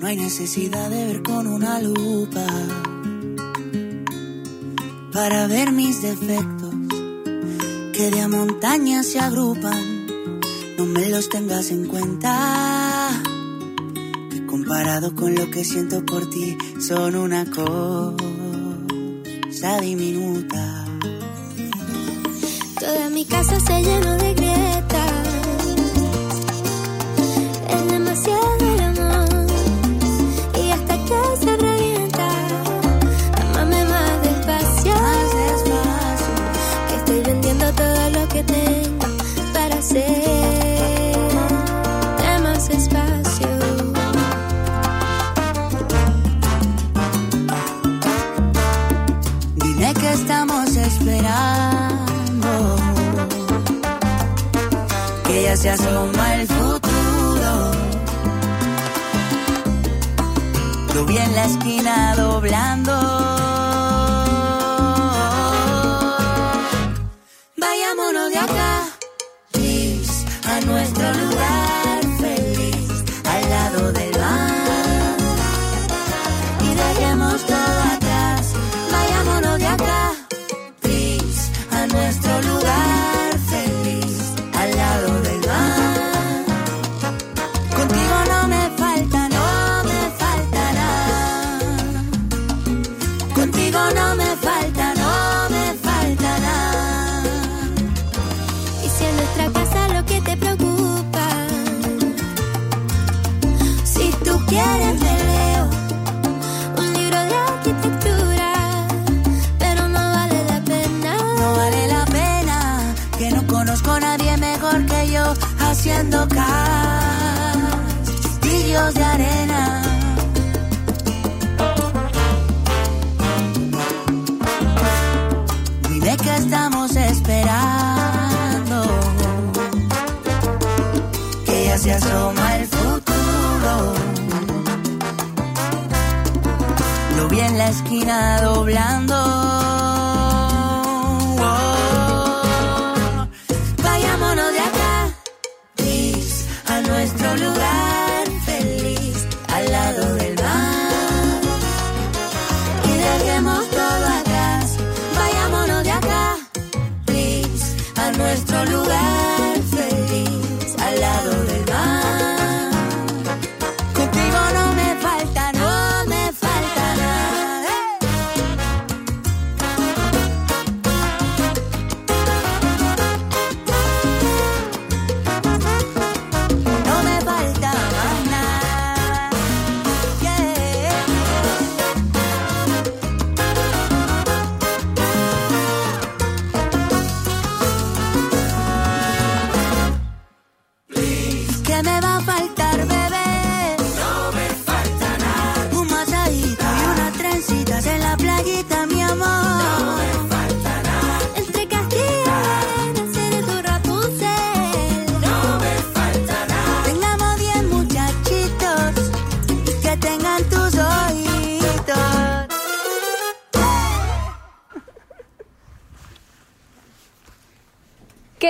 No hay necesidad de ver con una lupa para ver mis defectos que de a montañas se agrupan. No me los tengas en cuenta. Comparado con lo que siento por ti, son una cosa diminuta. Toda mi casa se llenó de grietas. Ya se asoma el futuro. Lo vi en la esquina doblando.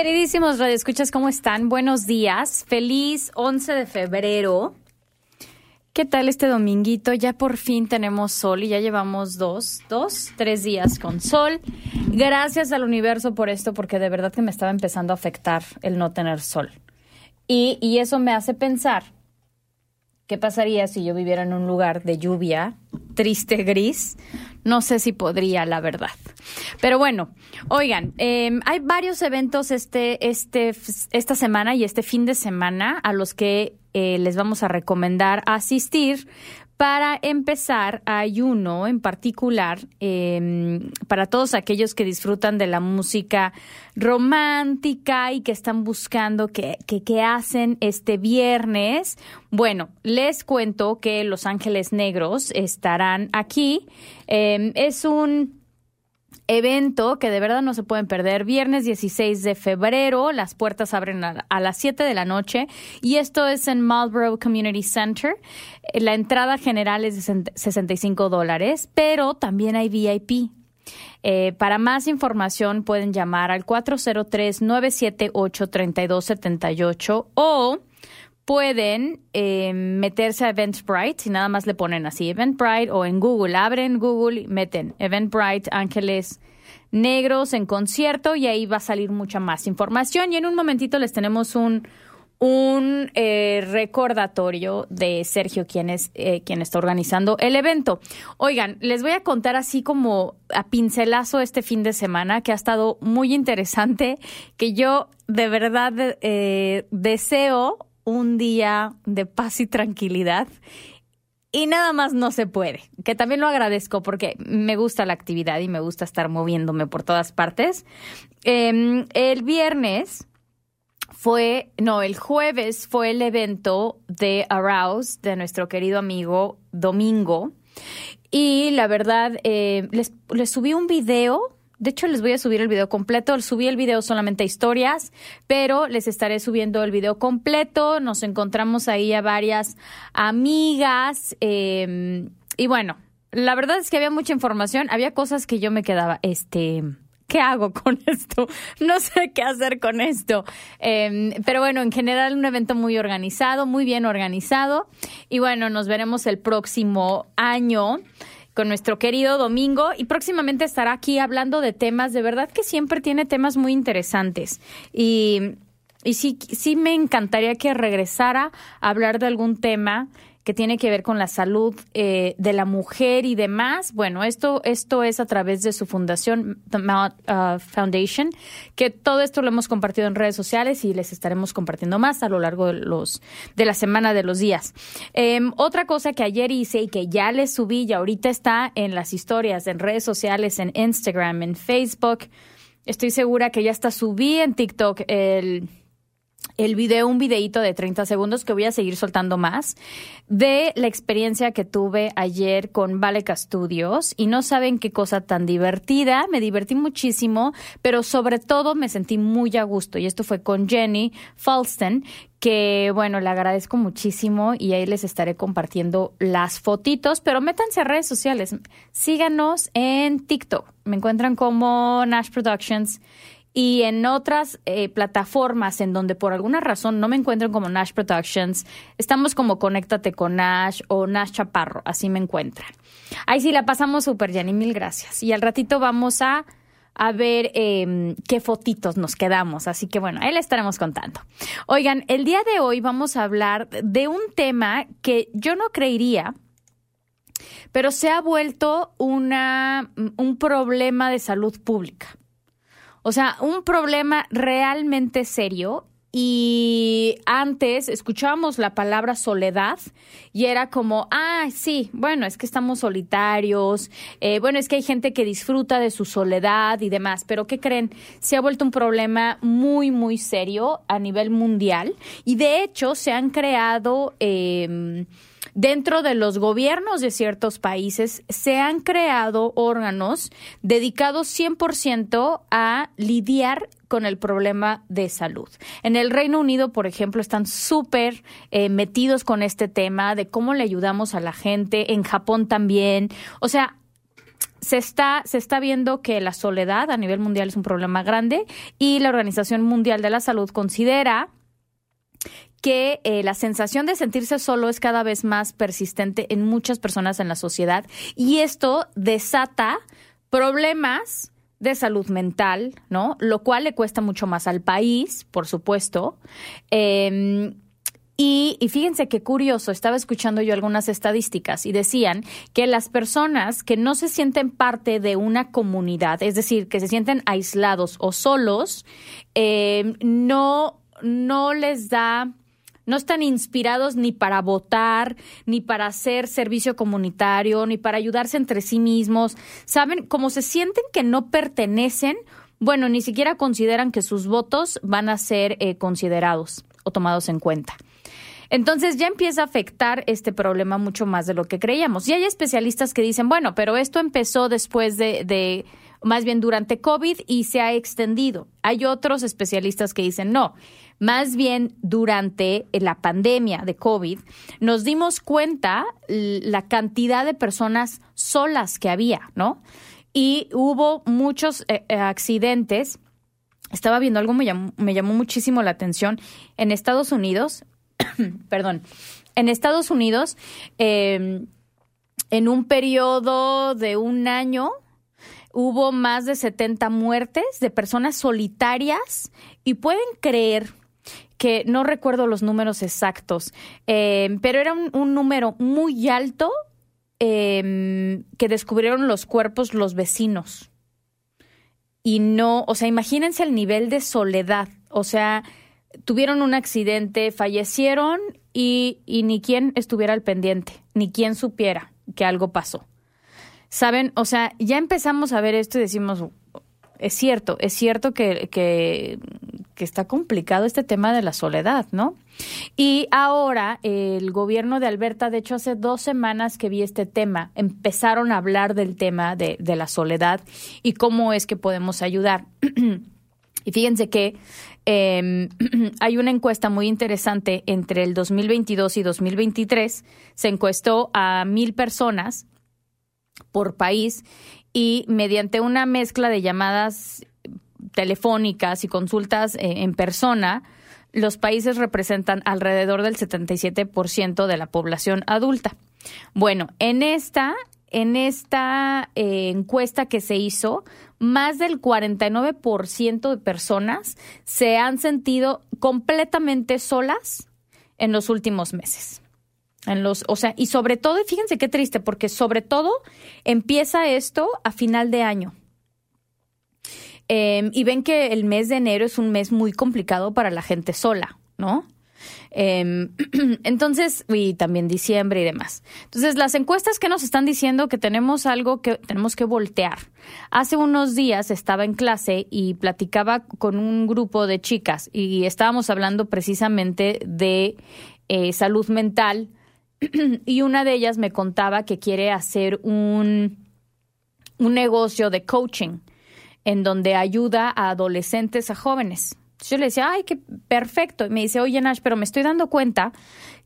Queridísimos radioescuchas, ¿cómo están? Buenos días. Feliz 11 de febrero. ¿Qué tal este dominguito? Ya por fin tenemos sol y ya llevamos dos, dos, tres días con sol. Gracias al universo por esto, porque de verdad que me estaba empezando a afectar el no tener sol. Y, y eso me hace pensar, ¿qué pasaría si yo viviera en un lugar de lluvia, triste, gris? No sé si podría, la verdad. Pero bueno, oigan, eh, hay varios eventos este, este, esta semana y este fin de semana a los que eh, les vamos a recomendar asistir. Para empezar, hay uno en particular eh, para todos aquellos que disfrutan de la música romántica y que están buscando qué que, hacen este viernes. Bueno, les cuento que Los Ángeles Negros estarán aquí. Eh, es un evento que de verdad no se pueden perder. Viernes 16 de febrero, las puertas abren a, las 7 de la noche y esto es en Marlboro Community Center. La entrada general es de 65 dólares, pero también hay VIP. Eh, para más información pueden llamar al 403-978-3278 o pueden eh, meterse a Eventbrite y nada más le ponen así Eventbrite o en Google. Abren Google y meten Eventbrite Ángeles Negros en concierto y ahí va a salir mucha más información. Y en un momentito les tenemos un, un eh, recordatorio de Sergio, quien es eh, quien está organizando el evento. Oigan, les voy a contar así como a pincelazo este fin de semana, que ha estado muy interesante, que yo de verdad eh, deseo un día de paz y tranquilidad. Y nada más no se puede, que también lo agradezco porque me gusta la actividad y me gusta estar moviéndome por todas partes. Eh, el viernes fue, no, el jueves fue el evento de Arouse de nuestro querido amigo Domingo. Y la verdad, eh, les subí un video de hecho, les voy a subir el video completo. Subí el video solamente a historias, pero les estaré subiendo el video completo. Nos encontramos ahí a varias amigas. Eh, y bueno, la verdad es que había mucha información. Había cosas que yo me quedaba, este. ¿Qué hago con esto? No sé qué hacer con esto. Eh, pero bueno, en general un evento muy organizado, muy bien organizado. Y bueno, nos veremos el próximo año con nuestro querido Domingo y próximamente estará aquí hablando de temas, de verdad que siempre tiene temas muy interesantes. Y, y sí, sí me encantaría que regresara a hablar de algún tema que tiene que ver con la salud eh, de la mujer y demás. Bueno, esto, esto es a través de su fundación, The Mount uh, Foundation, que todo esto lo hemos compartido en redes sociales y les estaremos compartiendo más a lo largo de, los, de la semana, de los días. Eh, otra cosa que ayer hice y que ya les subí y ahorita está en las historias, en redes sociales, en Instagram, en Facebook. Estoy segura que ya está subí en TikTok el el video, un videito de 30 segundos que voy a seguir soltando más, de la experiencia que tuve ayer con Valeca Studios y no saben qué cosa tan divertida, me divertí muchísimo, pero sobre todo me sentí muy a gusto. Y esto fue con Jenny Falston, que bueno, le agradezco muchísimo y ahí les estaré compartiendo las fotitos, pero métanse a redes sociales, síganos en TikTok, me encuentran como Nash Productions y en otras eh, plataformas en donde por alguna razón no me encuentran como Nash Productions, estamos como Conéctate con Nash o Nash Chaparro, así me encuentran. Ahí sí la pasamos súper, Jenny, mil gracias. Y al ratito vamos a, a ver eh, qué fotitos nos quedamos, así que bueno, ahí le estaremos contando. Oigan, el día de hoy vamos a hablar de un tema que yo no creería pero se ha vuelto una, un problema de salud pública. O sea, un problema realmente serio. Y antes escuchábamos la palabra soledad y era como, ah, sí, bueno, es que estamos solitarios, eh, bueno, es que hay gente que disfruta de su soledad y demás, pero ¿qué creen? Se ha vuelto un problema muy, muy serio a nivel mundial y de hecho se han creado... Eh, Dentro de los gobiernos de ciertos países se han creado órganos dedicados 100% a lidiar con el problema de salud. En el Reino Unido, por ejemplo, están súper eh, metidos con este tema de cómo le ayudamos a la gente. En Japón también. O sea, se está, se está viendo que la soledad a nivel mundial es un problema grande y la Organización Mundial de la Salud considera que eh, la sensación de sentirse solo es cada vez más persistente en muchas personas en la sociedad y esto desata problemas de salud mental, ¿no? Lo cual le cuesta mucho más al país, por supuesto. Eh, y, y, fíjense qué curioso, estaba escuchando yo algunas estadísticas y decían que las personas que no se sienten parte de una comunidad, es decir, que se sienten aislados o solos, eh, no, no les da no están inspirados ni para votar, ni para hacer servicio comunitario, ni para ayudarse entre sí mismos. Saben, como se sienten que no pertenecen, bueno, ni siquiera consideran que sus votos van a ser eh, considerados o tomados en cuenta. Entonces ya empieza a afectar este problema mucho más de lo que creíamos. Y hay especialistas que dicen, bueno, pero esto empezó después de, de más bien durante COVID y se ha extendido. Hay otros especialistas que dicen no. Más bien durante la pandemia de COVID nos dimos cuenta la cantidad de personas solas que había, ¿no? Y hubo muchos eh, eh, accidentes. Estaba viendo algo, me llamó, me llamó muchísimo la atención. En Estados Unidos, perdón, en Estados Unidos, em, en un periodo de un año, hubo más de 70 muertes de personas solitarias y pueden creer que no recuerdo los números exactos, em, pero era un, número muy alto em, que descubrieron los cuerpos los vecinos. Y no, o sea, imagínense el nivel de soledad. O sea, tuvieron un accidente, fallecieron y, y ni quien estuviera al pendiente, ni quien supiera que algo pasó. Saben, o sea, ya empezamos a ver esto y decimos, es cierto, es cierto que, que, está complicado este tema de la soledad, ¿no? Y ahora el gobierno de Alberta, de hecho hace dos semanas que vi este tema, empezaron a hablar del tema de, la soledad y cómo es que podemos ayudar. y fíjense que eh, hay una encuesta muy interesante entre el 2022 y 2023. Se encuestó a mil personas por país y mediante una mezcla de llamadas telefónicas y consultas eh, en persona, los países representan alrededor del 77% de la población adulta. Bueno, en esta, en esta eh, encuesta que se hizo, más del 49% de personas se han sentido completamente solas en los últimos meses. En los, o sea, y sobre todo, fíjense qué triste, porque sobre todo empieza esto a final de año. Em, y ven que el mes de enero es un mes muy complicado para la gente sola, ¿no? Em, entonces, y también diciembre y demás. Entonces, las encuestas que nos están diciendo que tenemos algo que tenemos que voltear. Hace unos días estaba en clase y platicaba con un grupo de chicas y estábamos hablando precisamente de eh, salud mental y una de ellas me contaba que quiere hacer un, un negocio de coaching en donde ayuda a adolescentes, a jóvenes. Yo le decía, ay, qué perfecto. Y me dice, oye, Nash, pero me estoy dando cuenta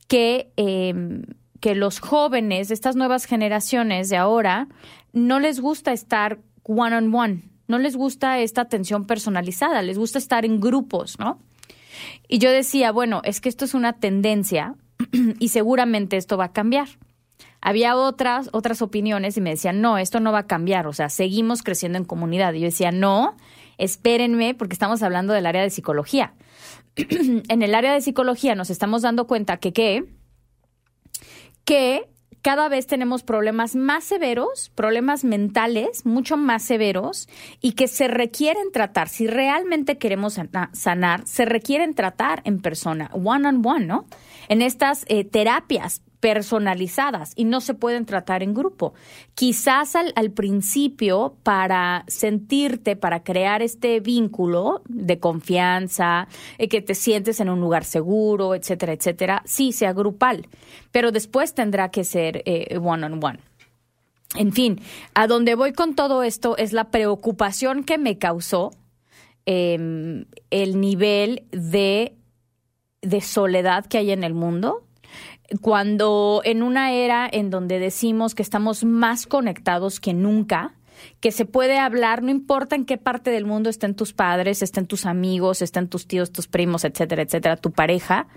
que, em, que los jóvenes, estas nuevas generaciones de ahora, no les gusta estar one on one, no les gusta esta atención personalizada, les gusta estar en grupos, ¿no? Y yo decía, bueno, es que esto es una tendencia y seguramente esto va a cambiar. Había otras, otras opiniones y me decían, no, esto no va a cambiar, o sea, seguimos creciendo en comunidad. Y yo decía, no, espérenme, porque estamos hablando del área de psicología. en el área de psicología nos estamos dando cuenta que, ¿qué? Que cada vez tenemos problemas más severos, problemas mentales mucho más severos y que se requieren tratar. Si realmente queremos sanar, se requieren tratar en persona, one on one, ¿no? En estas eh, terapias personalizadas y no se pueden tratar en grupo. Quizás al, al, principio, para sentirte, para crear este vínculo de confianza, eh, que te sientes en un lugar seguro, etcétera, etcétera, sí sea grupal, pero después tendrá que ser eh, one on one. En fin, a donde voy con todo esto es la preocupación que me causó em, el nivel de, de soledad que hay en el mundo cuando en una era en donde decimos que estamos más conectados que nunca, que se puede hablar, no importa en qué parte del mundo estén tus padres, estén tus amigos, estén tus tíos, tus primos, etcétera, etcétera, tu pareja,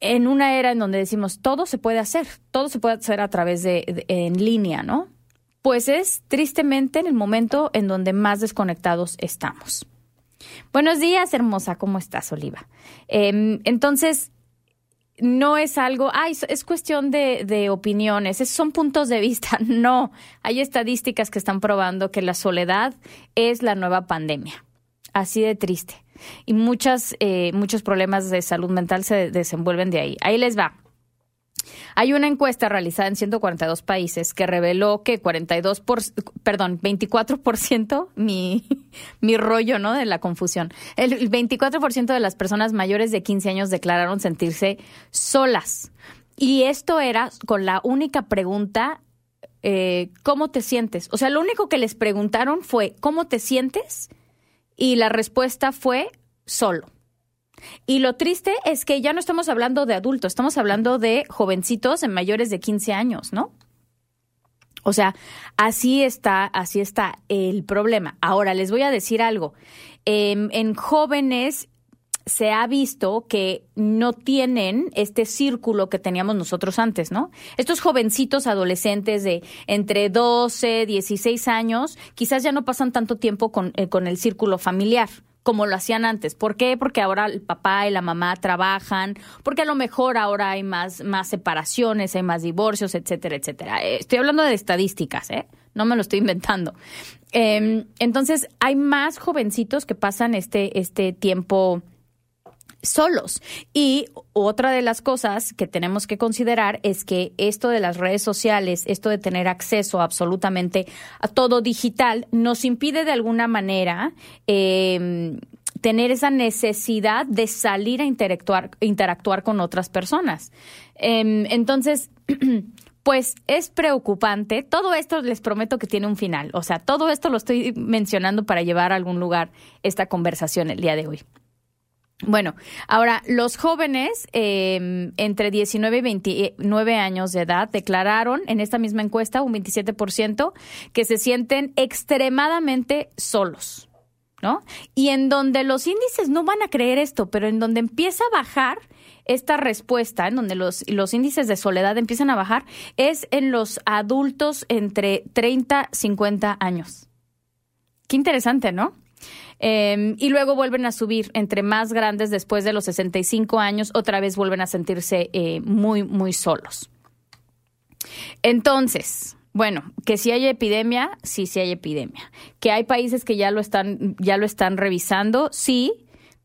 en una era en donde decimos todo se puede hacer, todo se puede hacer a través de, en línea, ¿no? Pues es tristemente en el momento en donde más desconectados estamos. Buenos días, hermosa, ¿cómo estás, Oliva? Em, entonces, no es algo, ay, es cuestión de, de opiniones, son puntos de vista. No, hay estadísticas que están probando que la soledad es la nueva pandemia. Así de triste. Y muchas, eh, muchos problemas de salud mental se desenvuelven de ahí. Ahí les va. Hay una encuesta realizada en 142 países que reveló que 42 por, perdón, 24%, mi, mi rollo, ¿no? De la confusión. El 24% de las personas mayores de 15 años declararon sentirse solas. Y esto era con la única pregunta eh, ¿cómo te sientes? O sea, lo único que les preguntaron fue, ¿cómo te sientes? Y la respuesta fue, solo. Y lo triste es que ya no estamos hablando de adultos, estamos hablando de jovencitos en mayores de 15 años, ¿no? O sea, así está, así está el problema. Ahora les voy a decir algo. Em, en jóvenes se ha visto que no tienen este círculo que teníamos nosotros antes, ¿no? Estos jovencitos adolescentes de entre 12, 16 años, quizás ya no pasan tanto tiempo con, eh, con el círculo familiar como lo hacían antes. ¿Por qué? Porque ahora el papá y la mamá trabajan, porque a lo mejor ahora hay más, más separaciones, hay más divorcios, etcétera, etcétera. Eh, estoy hablando de estadísticas, ¿eh? No me lo estoy inventando. Em, entonces, hay más jovencitos que pasan este, este tiempo solos. Y otra de las cosas que tenemos que considerar es que esto de las redes sociales, esto de tener acceso absolutamente a todo digital, nos impide de alguna manera em, tener esa necesidad de salir a interactuar, interactuar con otras personas. Em, entonces, pues es preocupante. Todo esto les prometo que tiene un final. O sea, todo esto lo estoy mencionando para llevar a algún lugar esta conversación el día de hoy. Bueno, ahora los jóvenes em, entre 19 y 29 años de edad declararon en esta misma encuesta un 27% que se sienten extremadamente solos, ¿no? Y en donde los índices no van a creer esto, pero en donde empieza a bajar esta respuesta, en donde los, los índices de soledad empiezan a bajar, es en los adultos entre 30 y 50 años. Qué interesante, ¿no? Em, y luego vuelven a subir entre más grandes después de los 65 años, otra vez vuelven a sentirse eh, muy, muy solos. Entonces, bueno, que si hay epidemia, sí, sí hay epidemia. Que hay países que ya lo están, ya lo están revisando, sí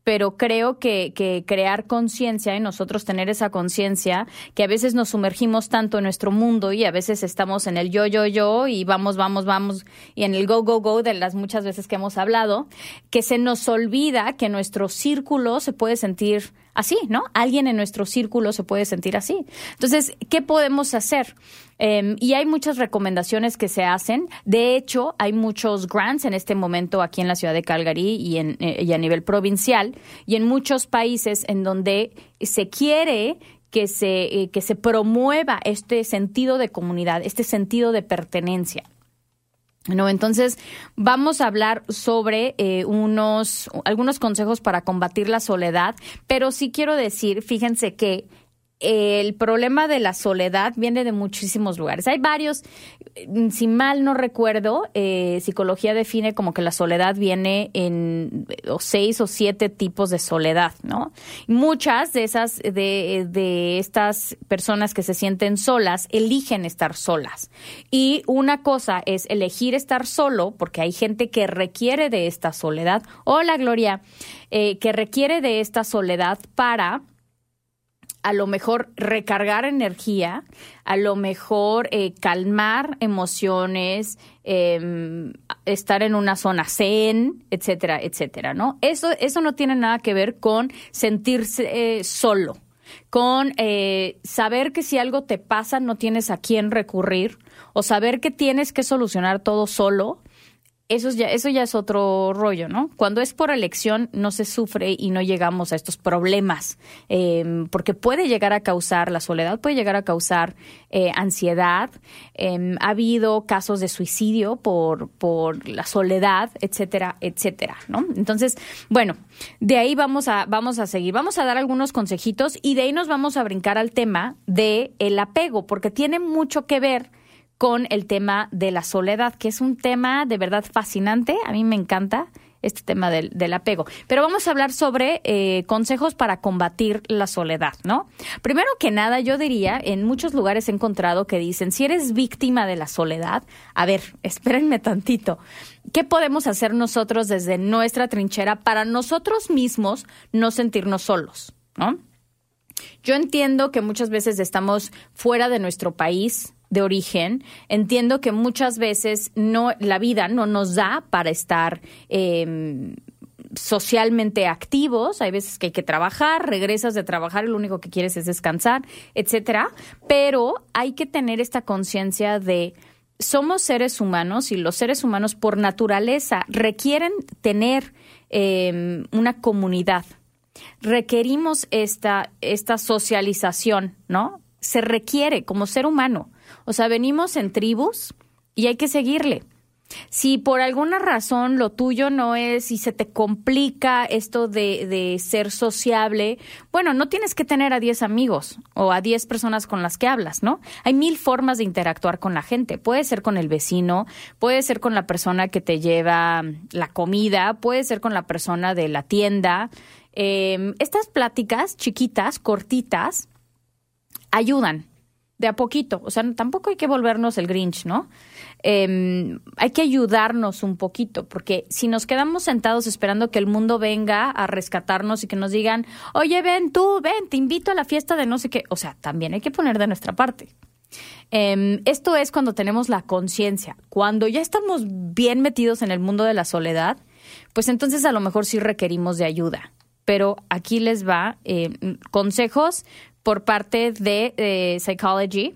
pero creo que, crear conciencia y nosotros tener esa conciencia, que a veces nos sumergimos tanto en nuestro mundo y a veces estamos en el yo, yo, yo y vamos, vamos, vamos y en el go, go, go de las muchas veces que hemos hablado, que se nos olvida que nuestro círculo se puede sentir así, ¿no? Alguien en nuestro círculo se puede sentir así. Entonces, ¿qué podemos hacer? Em, y hay muchas recomendaciones que se hacen. De hecho, hay muchos grants en este momento aquí en la ciudad de Calgary y, en, eh, y a nivel provincial y en muchos países en donde se quiere que se, eh, que se promueva este sentido de comunidad, este sentido de pertenencia. No, entonces vamos a hablar sobre eh, unos algunos consejos para combatir la soledad, pero sí quiero decir, fíjense que el problema de la soledad viene de muchísimos lugares. Hay varios, si mal no recuerdo, eh, psicología define como que la soledad viene en seis o siete tipos de soledad, ¿no? Muchas de esas, de, de estas personas que se sienten solas, eligen estar solas. Y una cosa es elegir estar solo, porque hay gente que requiere de esta soledad. Hola, Gloria, eh, que requiere de esta soledad para a lo mejor recargar energía, a lo mejor eh, calmar emociones, em, estar en una zona zen, etcétera, etcétera, ¿no? Eso, eso no tiene nada que ver con sentirse eh, solo, con eh, saber que si algo te pasa no tienes a quién recurrir o saber que tienes que solucionar todo solo eso ya, eso ya es otro rollo, ¿no? Cuando es por elección no se sufre y no llegamos a estos problemas, em, porque puede llegar a causar, la soledad puede llegar a causar eh, ansiedad, em, ha habido casos de suicidio por, por la soledad, etcétera, etcétera, ¿no? Entonces, bueno, de ahí vamos a, vamos a seguir, vamos a dar algunos consejitos y de ahí nos vamos a brincar al tema de el apego, porque tiene mucho que ver con el tema de la soledad, que es un tema de verdad fascinante. A mí me encanta este tema del, apego. Pero vamos a hablar sobre eh, consejos para combatir la soledad, ¿no? Primero que nada, yo diría, en muchos lugares he encontrado que dicen, si eres víctima de la soledad, a ver, espérenme tantito, ¿qué podemos hacer nosotros desde nuestra trinchera para nosotros mismos no sentirnos solos, ¿no? Yo entiendo que muchas veces estamos fuera de nuestro país, de origen, entiendo que muchas veces no, la vida no nos da para estar em, socialmente activos, hay veces que hay que trabajar, regresas de trabajar y lo único que quieres es descansar, etcétera, pero hay que tener esta conciencia de somos seres humanos y los seres humanos por naturaleza requieren tener eh, una comunidad. Requerimos esta, esta socialización, ¿no? Se requiere como ser humano. O sea, venimos en tribus y hay que seguirle. Si por alguna razón lo tuyo no es y se te complica esto de, de ser sociable, bueno, no tienes que tener a 10 amigos o a 10 personas con las que hablas, ¿no? Hay mil formas de interactuar con la gente. Puede ser con el vecino, puede ser con la persona que te lleva la comida, puede ser con la persona de la tienda. Eh, estas pláticas chiquitas, cortitas, ayudan de a poquito. O sea, tampoco hay que volvernos el Grinch, ¿no? Eh, hay que ayudarnos un poquito, porque si nos quedamos sentados esperando que el mundo venga a rescatarnos y que nos digan, oye, ven tú, ven, te invito a la fiesta de no sé qué, o sea, también hay que poner de nuestra parte. Eh, esto es cuando tenemos la conciencia. Cuando ya estamos bien metidos en el mundo de la soledad, pues entonces a lo mejor sí requerimos de ayuda. Pero aquí les va eh, consejos por parte de eh, Psychology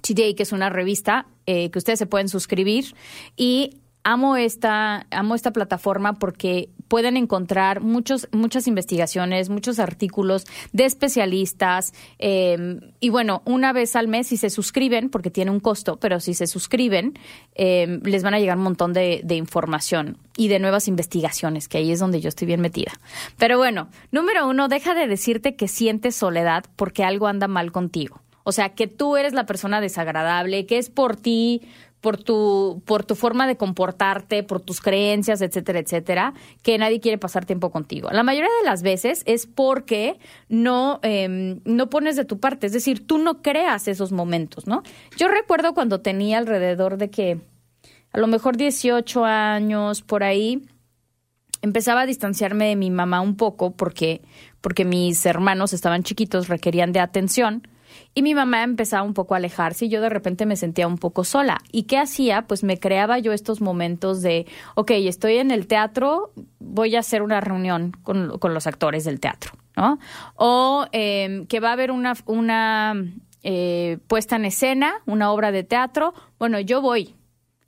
Today, que es una revista eh, que ustedes se pueden suscribir. Y amo esta, amo esta plataforma porque pueden encontrar muchos, muchas investigaciones, muchos artículos de especialistas. eh, y bueno, una vez al mes, si se suscriben, porque tiene un costo, pero si se suscriben, eh, les van a llegar un montón de, de información y de nuevas investigaciones, que ahí es donde yo estoy bien metida. Pero bueno, número uno, deja de decirte que sientes soledad porque algo anda mal contigo. O sea, que tú eres la persona desagradable, que es por ti, por tu, por tu forma de comportarte, por tus creencias, etcétera, etcétera, que nadie quiere pasar tiempo contigo. La mayoría de las veces es porque no, eh, no pones de tu parte, es decir, tú no creas esos momentos, ¿no? Yo recuerdo cuando tenía alrededor de que a lo mejor 18 años, por ahí, empezaba a distanciarme de mi mamá un poco porque, porque mis hermanos estaban chiquitos, requerían de atención. Y mi mamá empezaba un poco a alejarse y yo de repente me sentía un poco sola. ¿Y qué hacía? Pues me creaba yo estos momentos de, ok, estoy en el teatro, voy a hacer una reunión con, con los actores del teatro, ¿no? O eh, que va a haber una, una eh, puesta en escena, una obra de teatro, bueno, yo voy,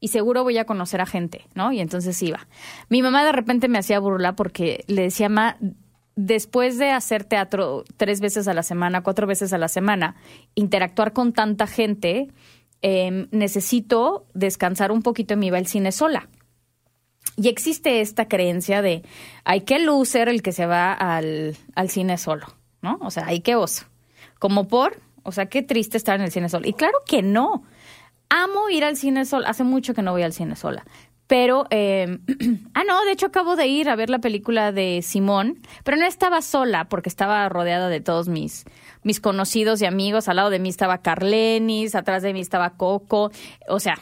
y seguro voy a conocer a gente, ¿no? Y entonces iba. Mi mamá de repente me hacía burla porque le decía, ma, después de hacer teatro tres veces a la semana, cuatro veces a la semana, interactuar con tanta gente, eh, necesito descansar un poquito y me iba al cine sola. Y existe esta creencia de, hay que loser el que se va al, al cine solo, ¿no? O sea, hay que oso. Como por, o sea, qué triste estar en el cine solo. Y claro que no. Amo ir al cine sola. Hace mucho que no voy al cine sola. Pero, eh, ah, no, de hecho acabo de ir a ver la película de Simón, pero no estaba sola porque estaba rodeada de todos mis, mis conocidos y amigos. Al lado de mí estaba Carlenis, atrás de mí estaba Coco. O sea,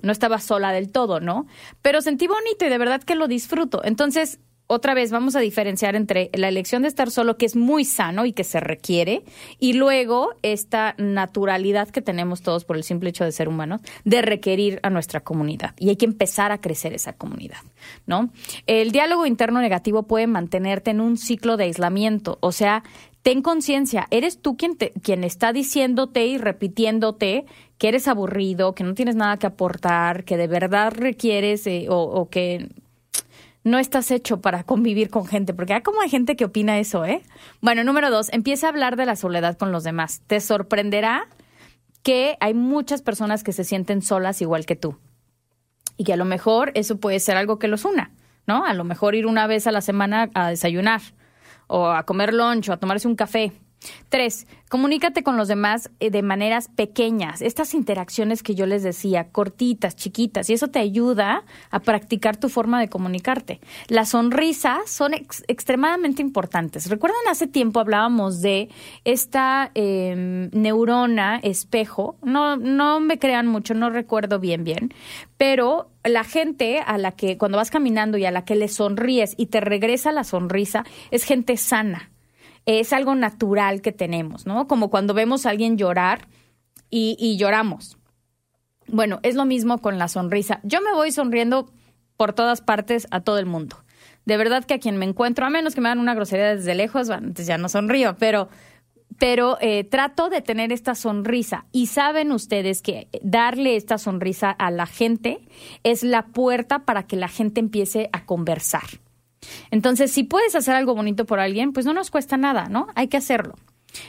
no estaba sola del todo, ¿no? Pero sentí bonito y de verdad que lo disfruto. Entonces, otra vez vamos a diferenciar entre la elección de estar solo, que es muy sano y que se requiere, y luego esta naturalidad que tenemos todos por el simple hecho de ser humanos, de requerir a nuestra comunidad. Y hay que empezar a crecer esa comunidad, ¿no? El diálogo interno negativo puede mantenerte en un ciclo de aislamiento, o sea, ten conciencia, eres tú quien, te, quien está diciéndote y repitiéndote que eres aburrido, que no tienes nada que aportar, que de verdad requieres eh, o, o que no estás hecho para convivir con gente, porque hay como hay gente que opina eso, ¿eh? Bueno, número dos, empieza a hablar de la soledad con los demás. Te sorprenderá que hay muchas personas que se sienten solas igual que tú. Y que a lo mejor eso puede ser algo que los una, ¿no? A lo mejor ir una vez a la semana a desayunar, o a comer lunch, o a tomarse un café. Tres, comunícate con los demás eh, de maneras pequeñas. Estas interacciones que yo les decía, cortitas, chiquitas, y eso te ayuda a practicar tu forma de comunicarte. Las sonrisas son ex- extremadamente importantes. Recuerdan hace tiempo hablábamos de esta eh, neurona espejo. No, no me crean mucho, no recuerdo bien, bien, pero la gente a la que cuando vas caminando y a la que le sonríes y te regresa la sonrisa es gente sana es algo natural que tenemos, ¿no? Como cuando vemos a alguien llorar y, y, lloramos. Bueno, es lo mismo con la sonrisa. Yo me voy sonriendo por todas partes a todo el mundo. De verdad que a quien me encuentro, a menos que me hagan una grosería desde lejos, bueno, entonces ya no sonrío, pero pero eh, trato de tener esta sonrisa. Y saben ustedes que darle esta sonrisa a la gente es la puerta para que la gente empiece a conversar. Entonces, si puedes hacer algo bonito por alguien, pues no nos cuesta nada, ¿no? Hay que hacerlo.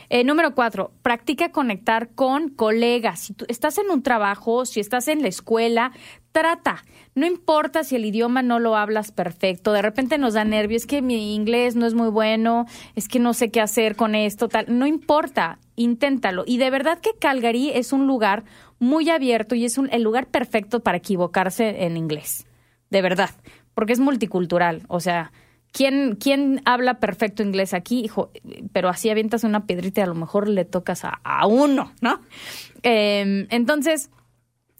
Eh, número cuatro, practica conectar con colegas. Si tú estás en un trabajo, si estás en la escuela, trata. No importa si el idioma no lo hablas perfecto, de repente nos da nervios, es que mi inglés no es muy bueno, es que no sé qué hacer con esto, tal. No importa, inténtalo. Y de verdad que Calgary es un lugar muy abierto y es un, el lugar perfecto para equivocarse en inglés. De verdad, porque es multicultural. O sea, ¿Quién, ¿Quién habla perfecto inglés aquí? Hijo, pero así avientas una piedrita y a lo mejor le tocas a, a uno, ¿no? Eh, entonces,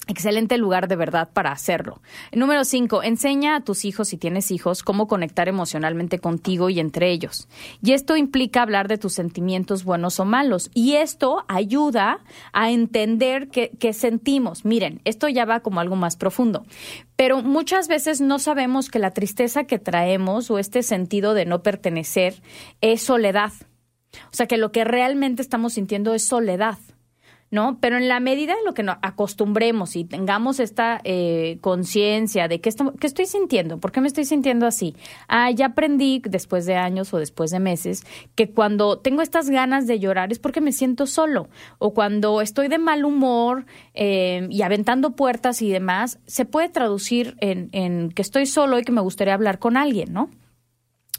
Excelente lugar de verdad para hacerlo. Número cinco, enseña a tus hijos, si tienes hijos, cómo conectar emocionalmente contigo y entre ellos. Y esto implica hablar de tus sentimientos buenos o malos. Y esto ayuda a entender qué, qué sentimos. Miren, esto ya va como algo más profundo. Pero muchas veces no sabemos que la tristeza que traemos o este sentido de no pertenecer es soledad. O sea, que lo que realmente estamos sintiendo es soledad. ¿No? Pero en la medida en lo que nos acostumbremos y tengamos esta eh, conciencia de qué, qué estoy sintiendo, por qué me estoy sintiendo así. Ah, ya aprendí después de años o después de meses que cuando tengo estas ganas de llorar es porque me siento solo o cuando estoy de mal humor eh, y aventando puertas y demás, se puede traducir en, en que estoy solo y que me gustaría hablar con alguien, ¿no?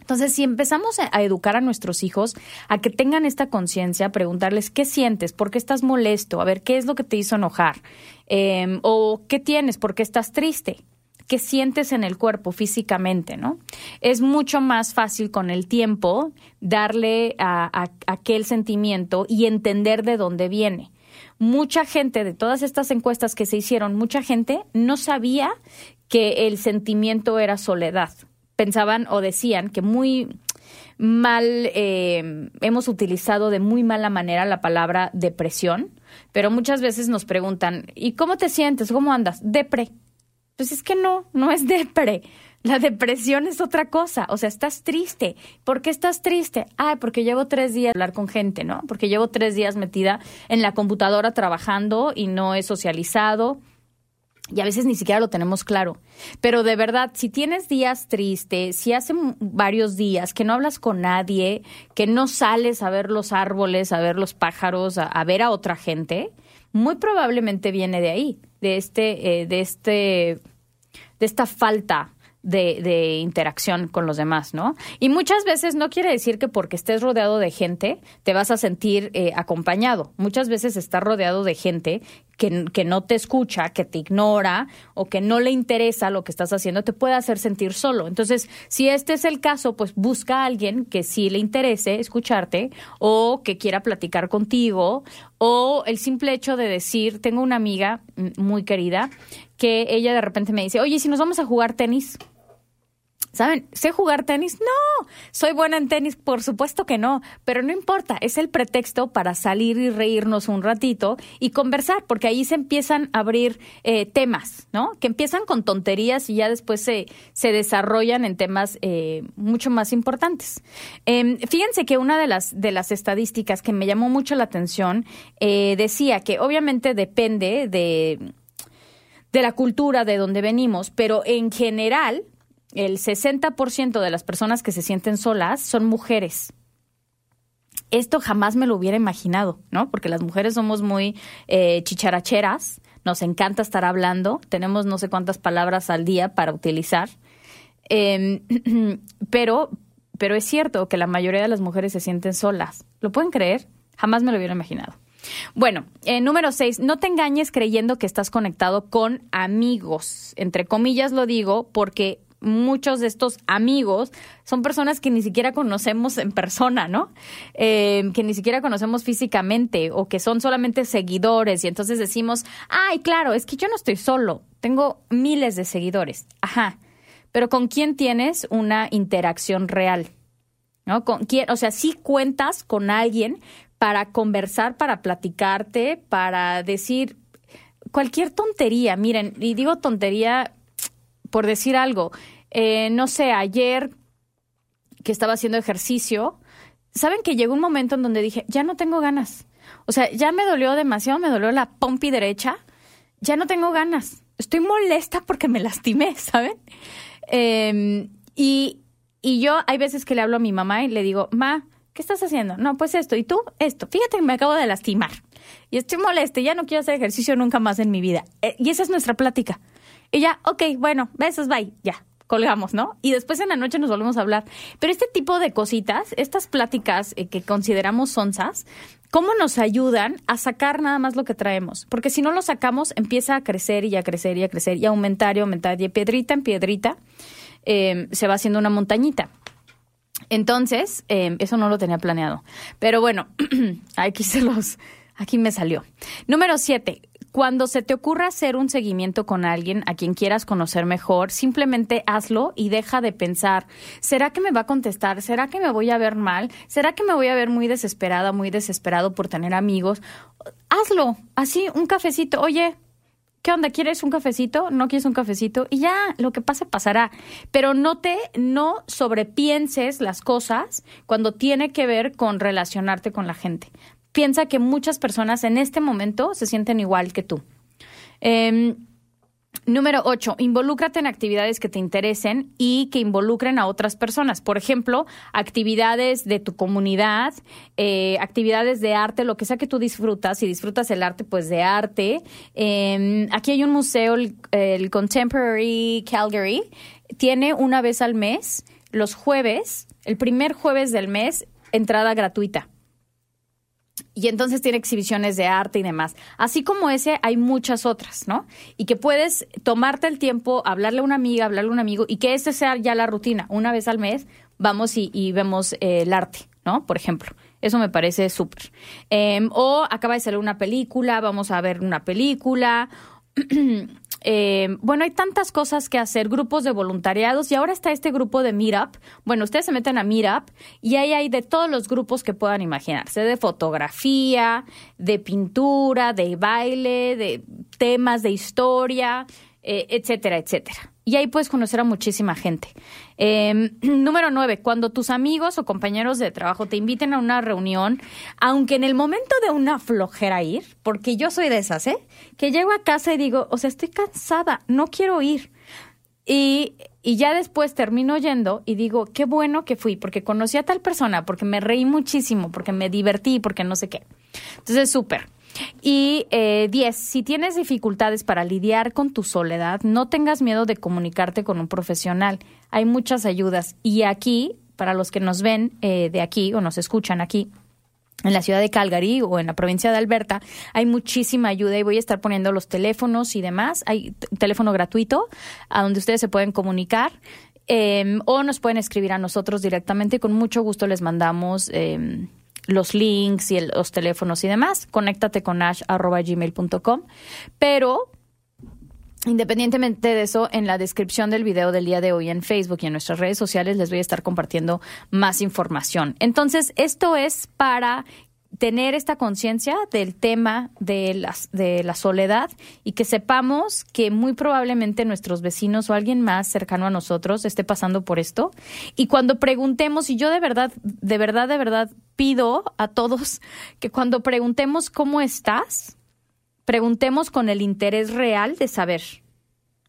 Entonces, si empezamos a educar a nuestros hijos a que tengan esta conciencia, preguntarles qué sientes, por qué estás molesto, a ver qué es lo que te hizo enojar, eh, o qué tienes, por qué estás triste, qué sientes en el cuerpo físicamente, ¿no? Es mucho más fácil con el tiempo darle a aquel sentimiento y entender de dónde viene. Mucha gente de todas estas encuestas que se hicieron, mucha gente no sabía que el sentimiento era soledad pensaban o decían que muy mal eh, hemos utilizado de muy mala manera la palabra depresión, pero muchas veces nos preguntan, ¿y cómo te sientes? ¿Cómo andas? Depre. Pues es que no, no es depre. La depresión es otra cosa, o sea, estás triste. ¿Por qué estás triste? Ah, porque llevo tres días hablar con gente, ¿no? Porque llevo tres días metida en la computadora trabajando y no he socializado y a veces ni siquiera lo tenemos claro. Pero de verdad, si tienes días tristes, si hace varios días que no hablas con nadie, que no sales a ver los árboles, a ver los pájaros, a, ver a otra gente, muy probablemente viene de ahí, de este, eh, de este, de esta falta de, de, interacción con los demás, ¿no? Y muchas veces no quiere decir que porque estés rodeado de gente te vas a sentir eh, acompañado. Muchas veces estás rodeado de gente que, que, no te escucha, que te ignora o que no le interesa lo que estás haciendo, te puede hacer sentir solo. Entonces, si este es el caso, pues busca a alguien que sí le interese escucharte o que quiera platicar contigo o el simple hecho de decir, tengo una amiga muy querida que ella de repente me dice, oye, si nos vamos a jugar tenis, ¿Saben? ¿Sé jugar tenis? No. ¿Soy buena en tenis? Por supuesto que no. Pero no importa. Es el pretexto para salir y reírnos un ratito y conversar, porque ahí se empiezan a abrir eh, temas, ¿no? Que empiezan con tonterías y ya después se, se desarrollan en temas eh, mucho más importantes. Eh, fíjense que una de las, de las estadísticas que me llamó mucho la atención eh, decía que obviamente depende de de la cultura de donde venimos, pero en general el 60% de las personas que se sienten solas son mujeres. Esto jamás me lo hubiera imaginado, ¿no? Porque las mujeres somos muy eh, chicharacheras, nos encanta estar hablando, tenemos no sé cuántas palabras al día para utilizar, em, pero, pero es cierto que la mayoría de las mujeres se sienten solas. ¿Lo pueden creer? Jamás me lo hubiera imaginado. Bueno, eh, número seis, no te engañes creyendo que estás conectado con amigos. Entre comillas lo digo porque muchos de estos amigos son personas que ni siquiera conocemos en persona, ¿no? Eh, que ni siquiera conocemos físicamente o que son solamente seguidores y entonces decimos, ay, claro, es que yo no estoy solo, tengo miles de seguidores. Ajá, pero ¿con quién tienes una interacción real? ¿No? ¿Con quién? O sea, sí cuentas con alguien para conversar, para platicarte, para decir cualquier tontería. Miren, y digo tontería por decir algo, eh, no sé, ayer que estaba haciendo ejercicio, saben que llegó un momento en donde dije, ya no tengo ganas. O sea, ya me dolió demasiado, me dolió la pompi derecha, ya no tengo ganas. Estoy molesta porque me lastimé, ¿saben? Em, y, y yo hay veces que le hablo a mi mamá y le digo, ma, ¿qué estás haciendo? No, pues esto. ¿Y tú? Esto. Fíjate que me acabo de lastimar. Y estoy molesta, ya no quiero hacer ejercicio nunca más en mi vida. Eh, y esa es nuestra plática. Y ya, ok, bueno, besos, bye, ya, colgamos, ¿no? Y después en la noche nos volvemos a hablar. Pero este tipo de cositas, estas pláticas eh, que consideramos sonzas, ¿cómo nos ayudan a sacar nada más lo que traemos? Porque si no lo sacamos, empieza a crecer y a crecer y a crecer y a aumentar y aumentar. Y piedrita en piedrita eh, se va haciendo una montañita. Entonces, eh, eso no lo tenía planeado. Pero bueno, aquí se los, aquí me salió. Número siete. Cuando se te ocurra hacer un seguimiento con alguien a quien quieras conocer mejor, simplemente hazlo y deja de pensar, ¿será que me va a contestar? ¿Será que me voy a ver mal? ¿Será que me voy a ver muy desesperada, muy desesperado por tener amigos? Hazlo, así, un cafecito. Oye, ¿qué onda? ¿Quieres un cafecito? ¿No quieres un cafecito? Y ya, lo que pase pasará. Pero no te, no sobrepienses las cosas cuando tiene que ver con relacionarte con la gente. Piensa que muchas personas en este momento se sienten igual que tú. Em, Número 8. Involúcrate en actividades que te interesen y que involucren a otras personas. Por ejemplo, actividades de tu comunidad, eh, actividades de arte, lo que sea que tú disfrutas. Si disfrutas el arte, pues de arte. Eh, aquí hay un museo, el, el Contemporary Calgary. Tiene una vez al mes, los jueves, el primer jueves del mes, entrada gratuita y entonces tiene exhibiciones de arte y demás. Así como ese, hay muchas otras, ¿no? Y que puedes tomarte el tiempo, hablarle a una amiga, hablarle a un amigo, y que ese sea ya la rutina. Una vez al mes vamos y, vemos eh, el arte, ¿no? Por ejemplo. Eso me parece súper. Em, o acaba de salir una película, vamos a ver una película. Eh, bueno, hay tantas cosas que hacer, grupos de voluntariados y ahora está este grupo de Meetup. Bueno, ustedes se meten a Meetup y ahí hay de todos los grupos que puedan imaginarse, de fotografía, de pintura, de baile, de temas de historia, eh, etcétera, etcétera y ahí puedes conocer a muchísima gente. Em, número nueve, cuando tus amigos o compañeros de trabajo te inviten a una reunión, aunque en el momento de una flojera ir, porque yo soy de esas, ¿eh? Que llego a casa y digo, o sea, estoy cansada, no quiero ir. Y, y ya después termino yendo y digo, qué bueno que fui, porque conocí a tal persona, porque me reí muchísimo, porque me divertí, porque no sé qué. Entonces, súper. Y eh, diez, si tienes dificultades para lidiar con tu soledad, no tengas miedo de comunicarte con un profesional. Hay muchas ayudas. Y aquí, para los que nos ven eh, de aquí o nos escuchan aquí, en la ciudad de Calgary o en la provincia de Alberta, hay muchísima ayuda y voy a estar poniendo los teléfonos y demás. Hay teléfono gratuito a donde ustedes se pueden comunicar. Em, o nos pueden escribir a nosotros directamente. Con mucho gusto les mandamos eh, los links y los teléfonos y demás. Conéctate con ash.gmail.com. Pero Independientemente de eso, en la descripción del video del día de hoy en Facebook y en nuestras redes sociales les voy a estar compartiendo más información. Entonces, esto es para tener esta conciencia del tema de, las, de la soledad y que sepamos que muy probablemente nuestros vecinos o alguien más cercano a nosotros esté pasando por esto. Y cuando preguntemos, y yo de verdad, de verdad, de verdad pido a todos que cuando preguntemos cómo estás, preguntemos con el interés real de saber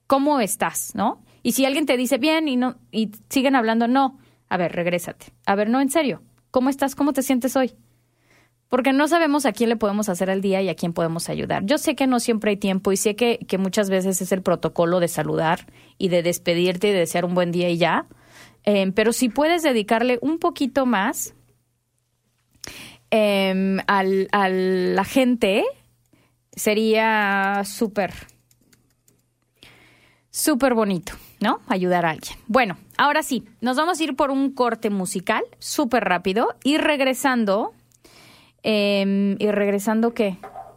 cómo estás, ¿no? Y si alguien te dice bien y no y siguen hablando, no, a ver, regrésate. A ver, no, en serio, ¿cómo estás? ¿Cómo te sientes hoy? Porque no sabemos a quién le podemos hacer al día y a quién podemos ayudar. Yo sé que no siempre hay tiempo y sé que, que muchas veces es el protocolo de saludar y de despedirte y de desear un buen día y ya, eh, pero si puedes dedicarle un poquito más eh, al, a la gente, sería súper, súper bonito, ¿no? Ayudar a alguien. Bueno, ahora sí, nos vamos a ir por un corte musical súper rápido y regresando Em, y regresando, ¿qué?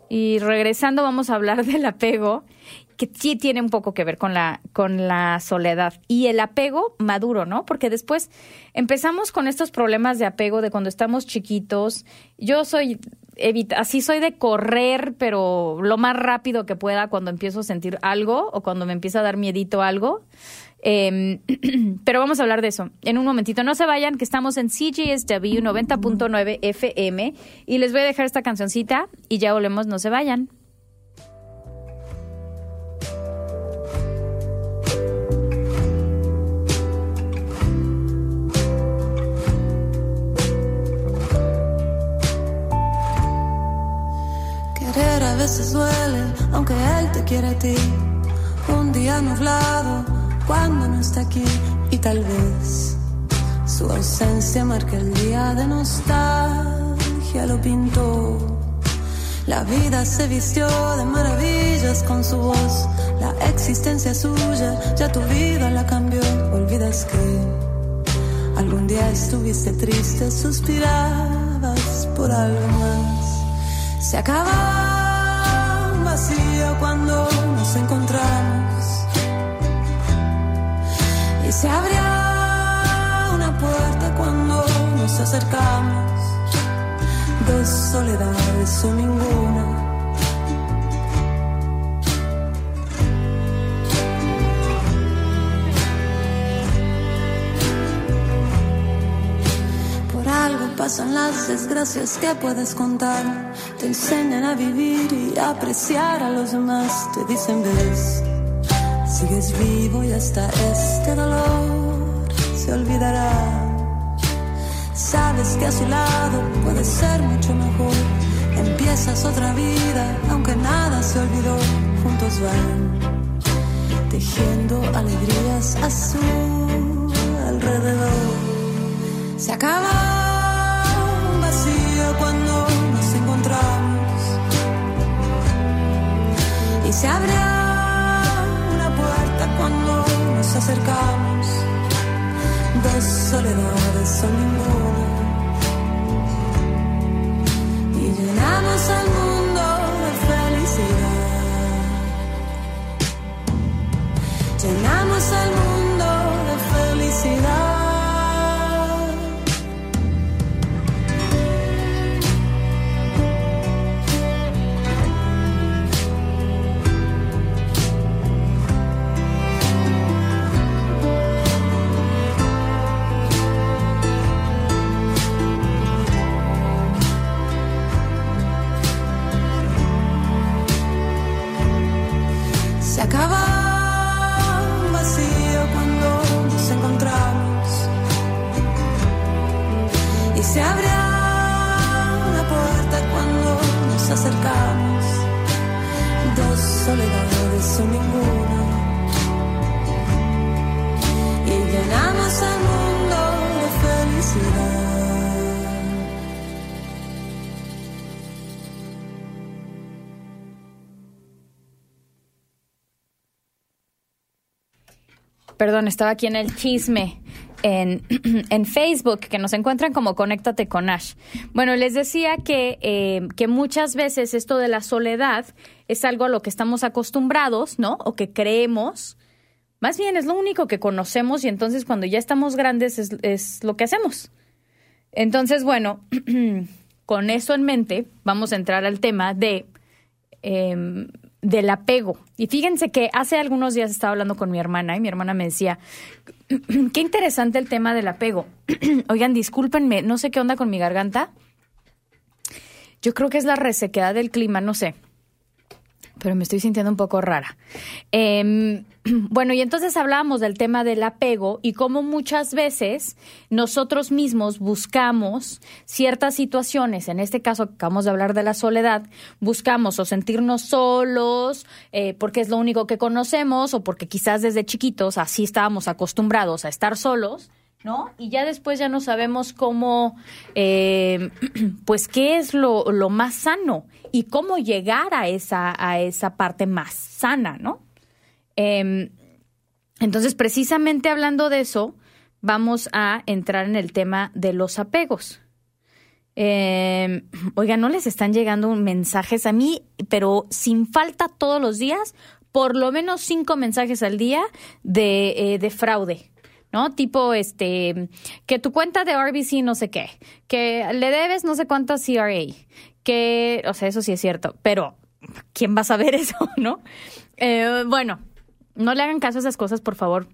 Y regresando vamos a hablar del apego, que sí tiene un poco que ver con la, con la soledad. Y el apego maduro, ¿no? Porque después empezamos con estos problemas de apego de cuando estamos chiquitos. Yo soy, evita, así soy de correr, pero lo más rápido que pueda cuando empiezo a sentir algo o cuando me empieza a dar miedito algo. Em, pero vamos a hablar de eso en un momentito. No se vayan, que estamos en CGSW 90.9 FM y les voy a dejar esta cancioncita y ya volvemos, no se vayan. Querer a veces duele, aunque él te quiere a ti. Un día nublado, cuando no está aquí, y tal vez su ausencia marca el día de nostalgia, lo pintó. La vida se vistió de maravillas con su voz, la existencia suya, ya tu vida la cambió. Olvidas que algún día estuviste triste, suspirabas por algo más. Se acaba un vacío cuando nos encontramos se abría una puerta cuando nos acercamos. Dos soledades o ninguna. Por algo pasan las desgracias que puedes contar. Te enseñan a vivir y apreciar a los demás. Te dicen, ves, sigues vivo y hasta este dolor se olvidará. Sabes que a su lado puede ser mucho mejor. Empiezas otra vida, aunque nada se olvidó. Juntos van tejiendo alegrías a su alrededor. Se acaba un vacío cuando nos encontramos y se puerta cuando nos acercamos. Dos soledades o ninguna y llenamos el mundo de felicidad. Llenamos el mundo acercamos. Dos soledades o ninguna y llenamos el mundo de felicidad. Perdón, estaba aquí en el chisme en, en Facebook, que nos encuentran como Conéctate con Ash. Bueno, les decía que, eh, que muchas veces esto de la soledad es algo a lo que estamos acostumbrados, ¿no? O que creemos. Más bien es lo único que conocemos y entonces cuando ya estamos grandes es, es lo que hacemos. Entonces, bueno, con eso en mente, vamos a entrar al tema de em, del apego. Y fíjense que hace algunos días estaba hablando con mi hermana y mi hermana me decía, qué interesante el tema del apego. Oigan, discúlpenme, no sé qué onda con mi garganta. Yo creo que es la resequedad del clima, no sé. Pero me estoy sintiendo un poco rara. Em, bueno, y entonces hablábamos del tema del apego y cómo muchas veces nosotros mismos buscamos ciertas situaciones, en este caso acabamos de hablar de la soledad, buscamos o sentirnos solos eh, porque es lo único que conocemos o porque quizás desde chiquitos así estábamos acostumbrados a estar solos. ¿No? Y ya después ya no sabemos cómo, eh, pues, qué es lo, lo más sano y cómo llegar a esa, a esa parte más sana, ¿no? Em, entonces, precisamente hablando de eso, vamos a entrar en el tema de los apegos. Eh, oiga, ¿no les están llegando mensajes a mí, pero sin falta todos los días? Por lo menos cinco mensajes al día de, eh, de fraude. ¿no? Tipo, este, que tu cuenta de RBC no sé qué, que le debes no sé cuántas CRA, que, o sea, eso sí es cierto, pero ¿quién va a saber eso, no? Eh, bueno, no le hagan caso a esas cosas, por favor.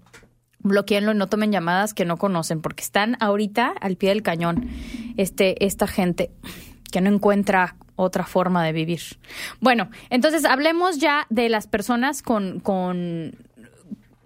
bloqueenlo y no tomen llamadas que no conocen, porque están ahorita al pie del cañón este, esta gente que no encuentra otra forma de vivir. Bueno, entonces hablemos ya de las personas con, con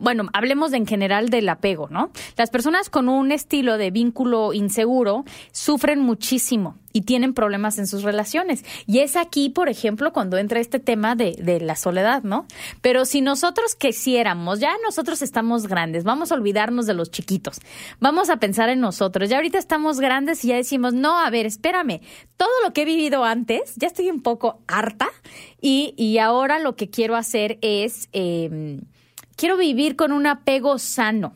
bueno, hablemos en general del apego, ¿no? Las personas con un estilo de vínculo inseguro sufren muchísimo y tienen problemas en sus relaciones. Y es aquí, por ejemplo, cuando entra este tema de, de la soledad, ¿no? Pero si nosotros quisiéramos, ya nosotros estamos grandes, vamos a olvidarnos de los chiquitos, vamos a pensar en nosotros, ya ahorita estamos grandes y ya decimos, no, a ver, espérame, todo lo que he vivido antes, ya estoy un poco harta y, y ahora lo que quiero hacer es... Eh, quiero vivir con un apego sano.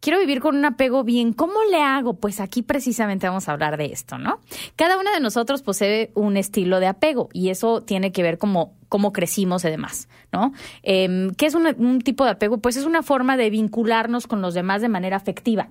Quiero vivir con un apego bien. ¿Cómo le hago? Pues aquí precisamente vamos a hablar de esto, ¿no? Cada uno de nosotros posee un estilo de apego y eso tiene que ver como cómo crecimos y demás, ¿no? Eh, ¿Qué es un, tipo de apego? Pues es una forma de vincularnos con los demás de manera afectiva.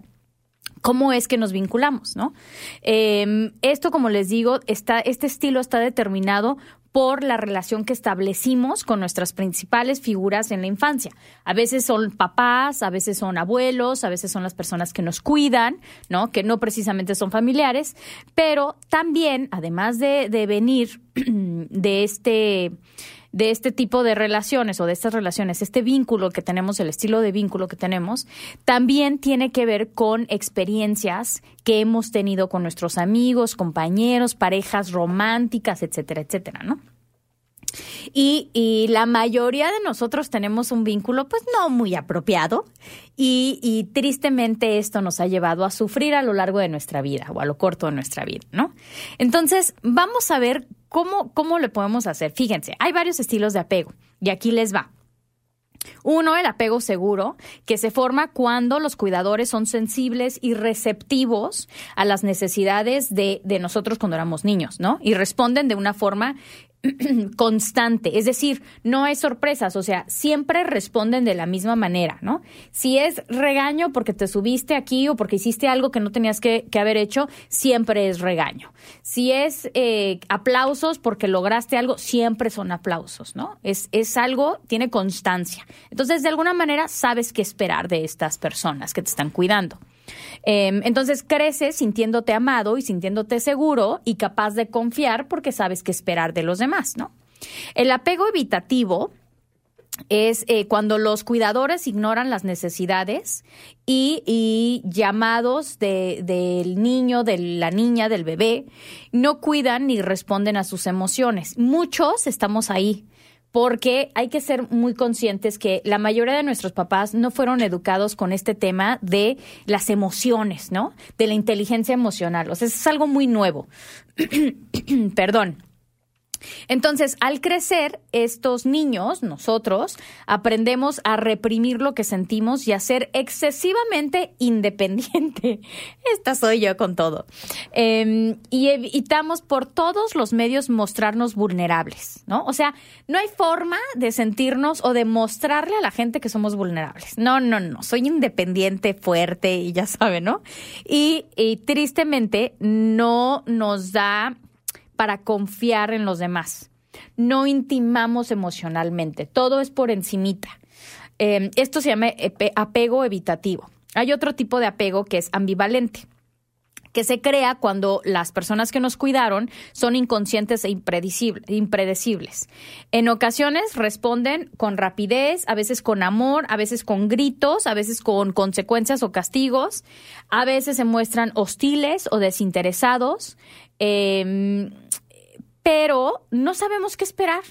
¿Cómo es que nos vinculamos, no? Eh, esto, como les digo, está, este estilo está determinado por la relación que establecimos con nuestras principales figuras en la infancia. A veces son papás, a veces son abuelos, a veces son las personas que nos cuidan, ¿no? Que no precisamente son familiares, pero también, además de, de venir de este de este tipo de relaciones o de estas relaciones, este vínculo que tenemos, el estilo de vínculo que tenemos, también tiene que ver con experiencias que hemos tenido con nuestros amigos, compañeros, parejas románticas, etcétera, etcétera, ¿no? Y, la mayoría de nosotros tenemos un vínculo pues no muy apropiado y, y, tristemente esto nos ha llevado a sufrir a lo largo de nuestra vida o a lo corto de nuestra vida, ¿no? Entonces, vamos a ver cómo, cómo le podemos hacer. Fíjense, hay varios estilos de apego y aquí les va. Uno, el apego seguro, que se forma cuando los cuidadores son sensibles y receptivos a las necesidades de, de nosotros cuando éramos niños, ¿no? Y responden de una forma constante, es decir, no hay sorpresas, o sea, siempre responden de la misma manera, ¿no? Si es regaño porque te subiste aquí o porque hiciste algo que no tenías que, haber hecho, siempre es regaño. Si es eh, aplausos porque lograste algo, siempre son aplausos, ¿no? Es, es algo, tiene constancia. Entonces, de alguna manera, sabes qué esperar de estas personas que te están cuidando. Eh, entonces creces sintiéndote amado y sintiéndote seguro y capaz de confiar porque sabes qué esperar de los demás, ¿no? El apego evitativo es eh, cuando los cuidadores ignoran las necesidades y, y llamados de, del niño, de la niña, del bebé, no cuidan ni responden a sus emociones. Muchos estamos ahí porque hay que ser muy conscientes que la mayoría de nuestros papás no fueron educados con este tema de las emociones, ¿no? De la inteligencia emocional. O sea, es algo muy nuevo. Perdón. Entonces, al crecer, estos niños, nosotros, aprendemos a reprimir lo que sentimos y a ser excesivamente independiente. Esta soy yo con todo. Eh, y evitamos por todos los medios mostrarnos vulnerables, ¿no? O sea, no hay forma de sentirnos o de mostrarle a la gente que somos vulnerables. No, no, no. Soy independiente, fuerte y ya sabe, ¿no? Y tristemente no nos da para confiar en los demás. No intimamos emocionalmente, todo es por encimita. Eh, esto se llama apego evitativo. Hay otro tipo de apego que es ambivalente que se crea cuando las personas que nos cuidaron son inconscientes e impredecibles. En ocasiones responden con rapidez, a veces con amor, a veces con gritos, a veces con consecuencias o castigos, a veces se muestran hostiles o desinteresados, eh, pero no sabemos qué esperar.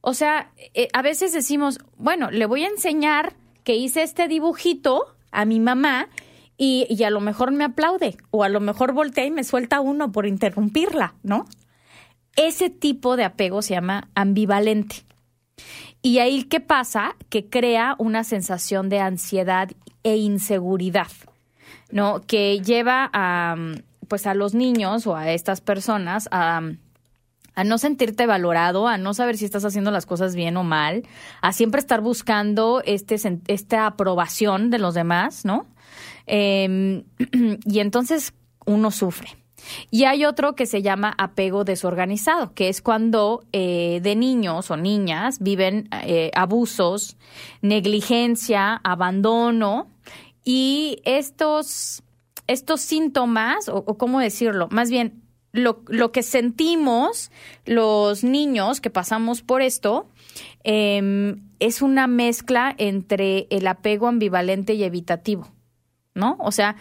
O sea, eh, a veces decimos, bueno, le voy a enseñar que hice este dibujito a mi mamá y, y, a lo mejor me aplaude o a lo mejor voltea y me suelta uno por interrumpirla, ¿no? Ese tipo de apego se llama ambivalente. Y ahí, ¿qué pasa? Que crea una sensación de ansiedad e inseguridad, ¿no? Que lleva a, pues, a los niños o a estas personas a a no sentirte valorado, a no saber si estás haciendo las cosas bien o mal, a siempre estar buscando este, esta aprobación de los demás, ¿no? Eh, y entonces uno sufre. Y hay otro que se llama apego desorganizado, que es cuando eh, de niños o niñas viven eh, abusos, negligencia, abandono y estos, estos síntomas, o cómo decirlo, más bien lo, lo, que sentimos los niños que pasamos por esto eh, es una mezcla entre el apego ambivalente y evitativo, ¿no? O sea,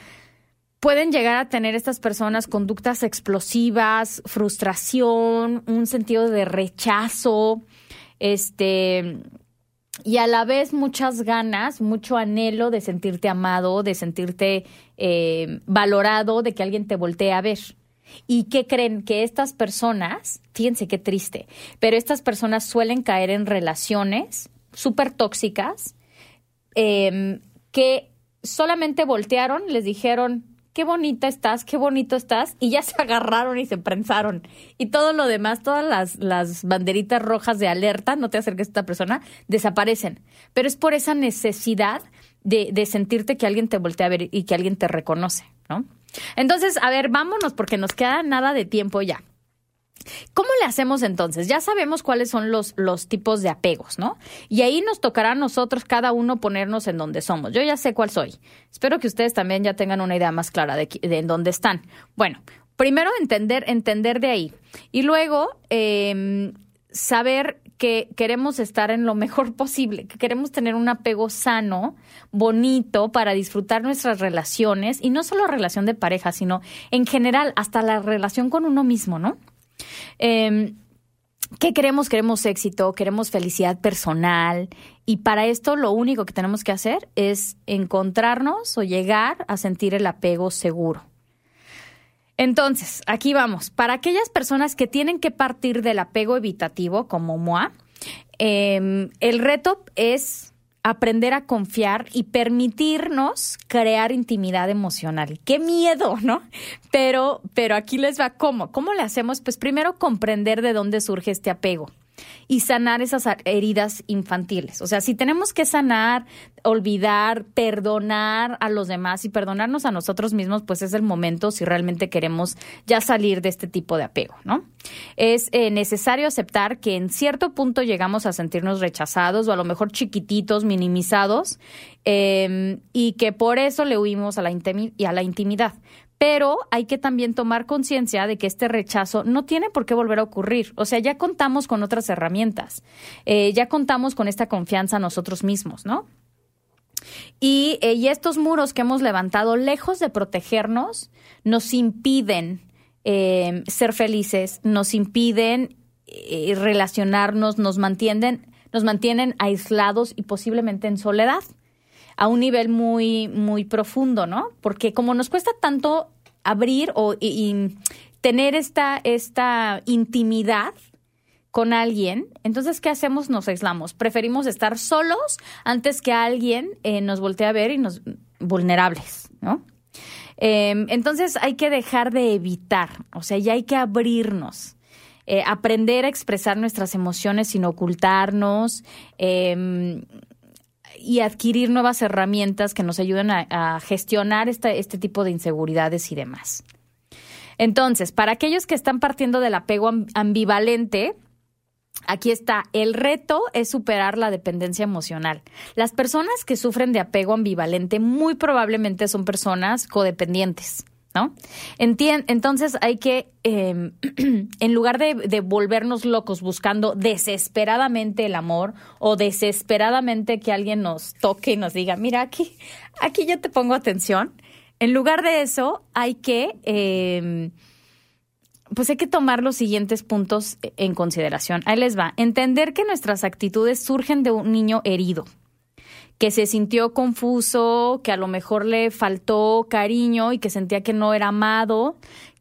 pueden llegar a tener estas personas conductas explosivas, frustración, un sentido de rechazo, este, y a la vez muchas ganas, mucho anhelo de sentirte amado, de sentirte eh, valorado, de que alguien te voltee a ver. ¿Y qué creen? Que estas personas, fíjense qué triste, pero estas personas suelen caer en relaciones súper tóxicas eh, que solamente voltearon, les dijeron, qué bonita estás, qué bonito estás, y ya se agarraron y se prensaron. Y todo lo demás, todas las, las banderitas rojas de alerta, no te acerques a esta persona, desaparecen. Pero es por esa necesidad de, de sentirte que alguien te voltea a ver y que alguien te reconoce, ¿no? Entonces, a ver, vámonos porque nos queda nada de tiempo ya. ¿Cómo le hacemos entonces? Ya sabemos cuáles son los, los tipos de apegos, ¿no? Y ahí nos tocará a nosotros cada uno ponernos en donde somos. Yo ya sé cuál soy. Espero que ustedes también ya tengan una idea más clara de, de en dónde están. Bueno, primero entender, entender de ahí. Y luego eh, saber que queremos estar en lo mejor posible, que queremos tener un apego sano, bonito, para disfrutar nuestras relaciones, y no solo relación de pareja, sino en general, hasta la relación con uno mismo, ¿no? Eh, ¿Qué queremos? Queremos éxito, queremos felicidad personal y para esto lo único que tenemos que hacer es encontrarnos o llegar a sentir el apego seguro. Entonces, aquí vamos. Para aquellas personas que tienen que partir del apego evitativo, como MOA, eh, el reto es aprender a confiar y permitirnos crear intimidad emocional. Qué miedo, ¿no? Pero, pero aquí les va cómo. ¿Cómo le hacemos? Pues primero comprender de dónde surge este apego y sanar esas heridas infantiles. O sea, si tenemos que sanar, olvidar, perdonar a los demás y perdonarnos a nosotros mismos, pues es el momento si realmente queremos ya salir de este tipo de apego, ¿no? Es eh, necesario aceptar que en cierto punto llegamos a sentirnos rechazados o a lo mejor chiquititos, minimizados, eh, y que por eso le huimos a la intimidad pero hay que también tomar conciencia de que este rechazo no tiene por qué volver a ocurrir. O sea, ya contamos con otras herramientas, eh, ya contamos con esta confianza nosotros mismos, ¿no? Y, eh, y, estos muros que hemos levantado, lejos de protegernos, nos impiden eh, ser felices, nos impiden eh, relacionarnos, nos mantienen, nos mantienen aislados y posiblemente en soledad a un nivel muy, muy profundo, ¿no? Porque como nos cuesta tanto abrir o y, tener esta, esta intimidad con alguien, entonces, ¿qué hacemos? Nos aislamos. Preferimos estar solos antes que alguien eh, nos voltee a ver y nos vulnerables, ¿no? Eh, entonces hay que dejar de evitar, o sea, ya hay que abrirnos. Eh, aprender a expresar nuestras emociones sin ocultarnos, eh, y adquirir nuevas herramientas que nos ayuden a, gestionar este tipo de inseguridades y demás. Entonces, para aquellos que están partiendo del apego ambivalente, Aquí está, el reto es superar la dependencia emocional. Las personas que sufren de apego ambivalente muy probablemente son personas codependientes. ¿No? Entonces hay que, eh, en lugar de, volvernos locos buscando desesperadamente el amor o desesperadamente que alguien nos toque y nos diga, mira, aquí, aquí yo te pongo atención, en lugar de eso hay que, eh, pues hay que tomar los siguientes puntos en consideración. Ahí les va. Entender que nuestras actitudes surgen de un niño herido que se sintió confuso, que a lo mejor le faltó cariño y que sentía que no era amado,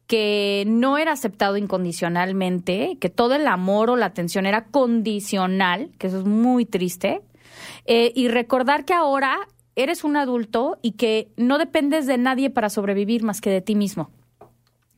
que no era aceptado incondicionalmente, que todo el amor o la atención era condicional, que eso es muy triste, eh, y recordar que ahora eres un adulto y que no dependes de nadie para sobrevivir más que de ti mismo.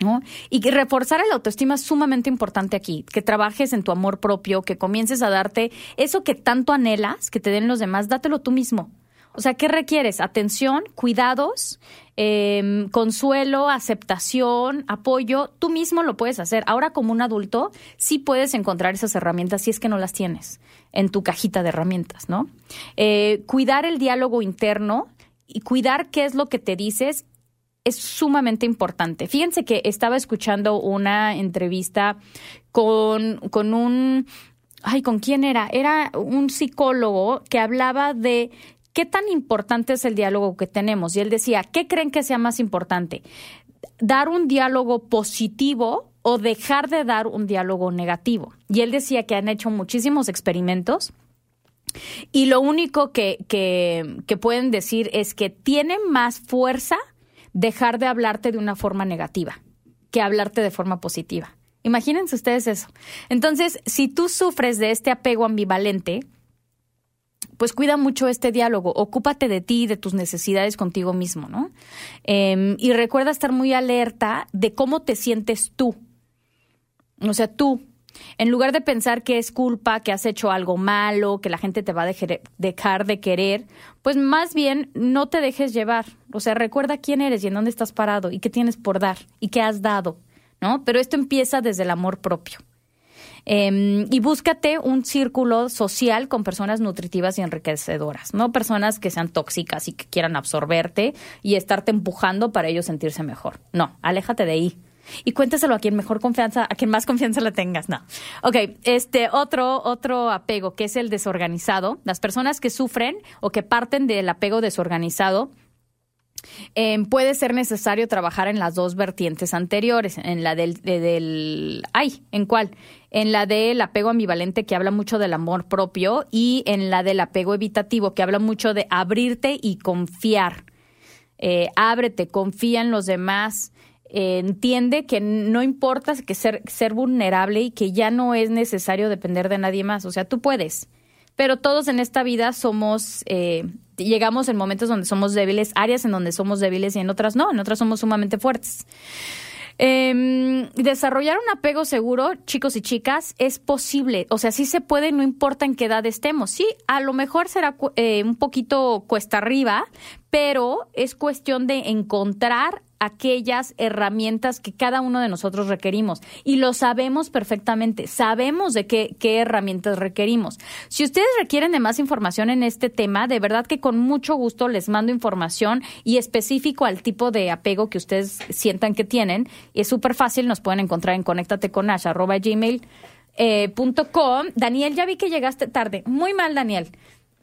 ¿No? Y reforzar el autoestima es sumamente importante aquí, que trabajes en tu amor propio, que comiences a darte eso que tanto anhelas, que te den los demás, dátelo tú mismo. O sea, ¿qué requieres? Atención, cuidados, eh, consuelo, aceptación, apoyo. Tú mismo lo puedes hacer. Ahora como un adulto, sí puedes encontrar esas herramientas si es que no las tienes en tu cajita de herramientas, ¿no? Eh, cuidar el diálogo interno y cuidar qué es lo que te dices es sumamente importante. Fíjense que estaba escuchando una entrevista con, con un... Ay, ¿con quién era? Era un psicólogo que hablaba de qué tan importante es el diálogo que tenemos. Y él decía, ¿qué creen que sea más importante? ¿Dar un diálogo positivo o dejar de dar un diálogo negativo? Y él decía que han hecho muchísimos experimentos y lo único que, que, que pueden decir es que tiene más fuerza dejar de hablarte de una forma negativa que hablarte de forma positiva. Imagínense ustedes eso. Entonces, si tú sufres de este apego ambivalente, pues cuida mucho este diálogo, ocúpate de ti, de tus necesidades contigo mismo, ¿no? Em, y recuerda estar muy alerta de cómo te sientes tú. O sea, tú, en lugar de pensar que es culpa, que has hecho algo malo, que la gente te va a dejar de querer, pues más bien no te dejes llevar. O sea, recuerda quién eres y en dónde estás parado y qué tienes por dar y qué has dado, ¿no? Pero esto empieza desde el amor propio. Em, y búscate un círculo social con personas nutritivas y enriquecedoras, no personas que sean tóxicas y que quieran absorberte y estarte empujando para ellos sentirse mejor. No, aléjate de ahí. Y cuéntaselo a quien mejor confianza, a quien más confianza le tengas. No. Ok, este otro, otro apego que es el desorganizado. Las personas que sufren o que parten del apego desorganizado em, puede ser necesario trabajar en las dos vertientes anteriores, en la del, del, ay, ¿en cuál? En la del apego ambivalente que habla mucho del amor propio y en la del apego evitativo que habla mucho de abrirte y confiar. Eh, ábrete, confía en los demás, entiende que no importa que ser, ser vulnerable y que ya no es necesario depender de nadie más. O sea, tú puedes. Pero todos en esta vida somos, eh, llegamos en momentos donde somos débiles, áreas en donde somos débiles y en otras no, en otras somos sumamente fuertes. Eh, desarrollar un apego seguro, chicos y chicas, es posible. O sea, sí se puede, no importa en qué edad estemos. Sí, a lo mejor será eh, un poquito cuesta arriba, pero es cuestión de encontrar aquellas herramientas que cada uno de nosotros requerimos. Y lo sabemos perfectamente, sabemos de qué, qué, herramientas requerimos. Si ustedes requieren de más información en este tema, de verdad que con mucho gusto les mando información y específico al tipo de apego que ustedes sientan que tienen. Es súper fácil, nos pueden encontrar en conéctate con gmail. Eh, Daniel, ya vi que llegaste tarde. Muy mal, Daniel.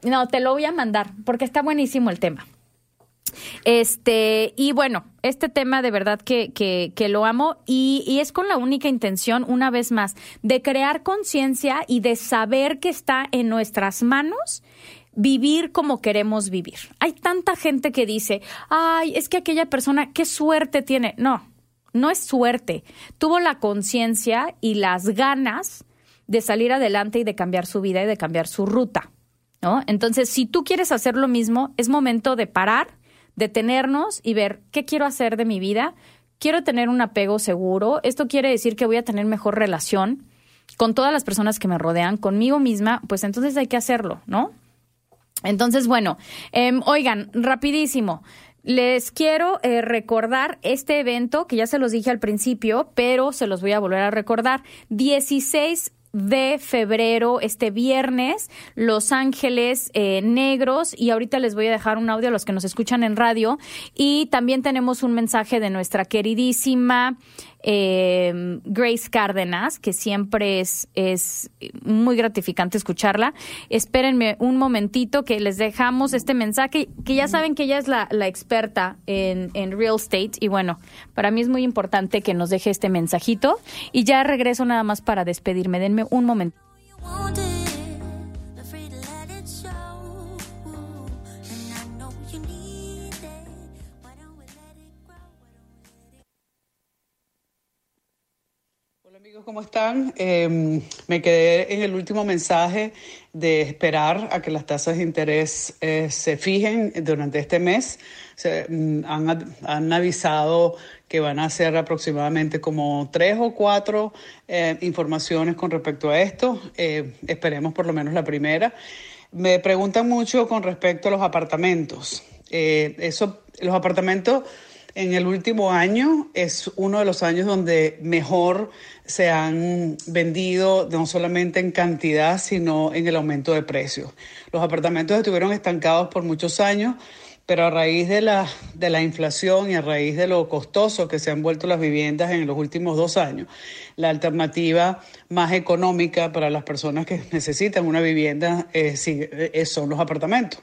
No, te lo voy a mandar porque está buenísimo el tema. Este, y bueno, este tema de verdad que, que, lo amo y, y, es con la única intención, una vez más, de crear conciencia y de saber que está en nuestras manos vivir como queremos vivir. Hay tanta gente que dice, ay, es que aquella persona, qué suerte tiene. No, no es suerte. Tuvo la conciencia y las ganas de salir adelante y de cambiar su vida y de cambiar su ruta. ¿no? Entonces, si tú quieres hacer lo mismo, es momento de parar detenernos y ver qué quiero hacer de mi vida. Quiero tener un apego seguro. Esto quiere decir que voy a tener mejor relación con todas las personas que me rodean, conmigo misma, pues entonces hay que hacerlo, ¿no? Entonces, bueno, eh, oigan, rapidísimo. Les quiero eh, recordar este evento que ya se los dije al principio, pero se los voy a volver a recordar. 16 de febrero, este viernes, Los Ángeles eh, Negros. Y ahorita les voy a dejar un audio a los que nos escuchan en radio. Y también tenemos un mensaje de nuestra queridísima eh, Grace Cárdenas, que siempre es, es muy gratificante escucharla. Espérenme un momentito que les dejamos este mensaje, que ya saben que ella es la, la experta en, en, real estate y bueno, para mí es muy importante que nos deje este mensajito y ya regreso nada más para despedirme. Denme un momento. ¿Cómo están? Eh, me quedé en el último mensaje de esperar a que las tasas de interés eh, se fijen durante este mes. Mm, han, han, avisado que van a hacer aproximadamente como tres o cuatro eh, informaciones con respecto a esto. Eh, esperemos por lo menos la primera. Me preguntan mucho con respecto a los apartamentos. Eso, los apartamentos en el último año es uno de los años donde mejor se han vendido, no solamente en cantidad, sino en el aumento de precios. Los apartamentos estuvieron estancados por muchos años pero a raíz de la, de la inflación y a raíz de lo costoso que se han vuelto las viviendas en los últimos dos años, la alternativa más económica para las personas que necesitan una vivienda eh, eh, son los apartamentos.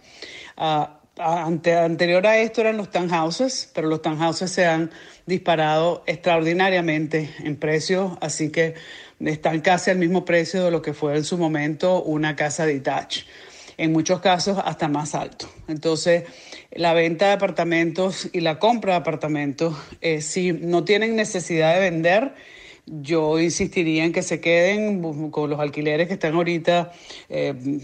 Ah, ante, anterior a esto eran los townhouses, pero los townhouses se han disparado extraordinariamente en precio, así que están casi al mismo precio de lo que fue en su momento una casa detached. En muchos casos hasta más alto. Entonces, la venta de apartamentos y la compra de apartamentos, eh, si no tienen necesidad de vender, yo insistiría en que se queden con los alquileres que están ahorita eh,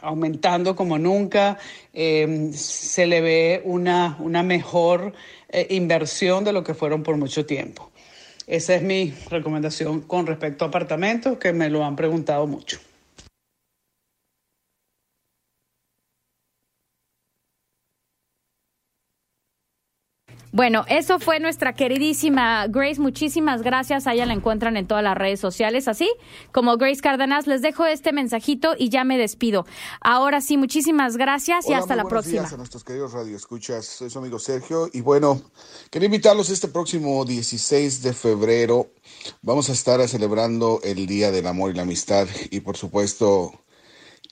aumentando como nunca. Eh, se le ve una, una mejor eh, inversión de lo que fueron por mucho tiempo. Esa es mi recomendación con respecto a apartamentos, que me lo han preguntado mucho. Bueno, eso fue nuestra queridísima Grace. Muchísimas gracias. A ella la encuentran en todas las redes sociales, así como Grace Cárdenas. Les dejo este mensajito y ya me despido. Ahora sí, muchísimas gracias y hasta la próxima. Días a nuestros queridos radioescuchas. Soy su amigo Sergio y bueno, quería invitarlos este próximo 16 de febrero. Vamos a estar celebrando el Día del Amor y la Amistad y por supuesto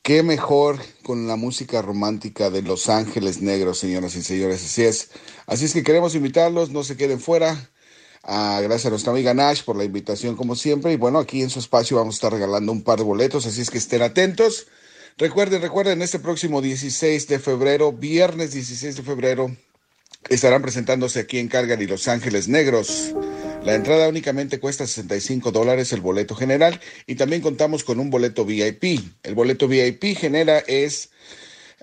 Qué mejor con la música romántica de Los Ángeles Negros, señoras y señores. Así es. Así es que queremos invitarlos, no se queden fuera. Ah, gracias a nuestra amiga Nash por la invitación, como siempre. Y bueno, aquí en su espacio vamos a estar regalando un par de boletos, así es que estén atentos. Recuerden, recuerden, este próximo 16 de febrero, viernes 16 de febrero, estarán presentándose aquí en Calgary Los Ángeles Negros. La entrada únicamente cuesta 65 dólares el boleto general y también contamos con un boleto VIP. El boleto VIP genera es...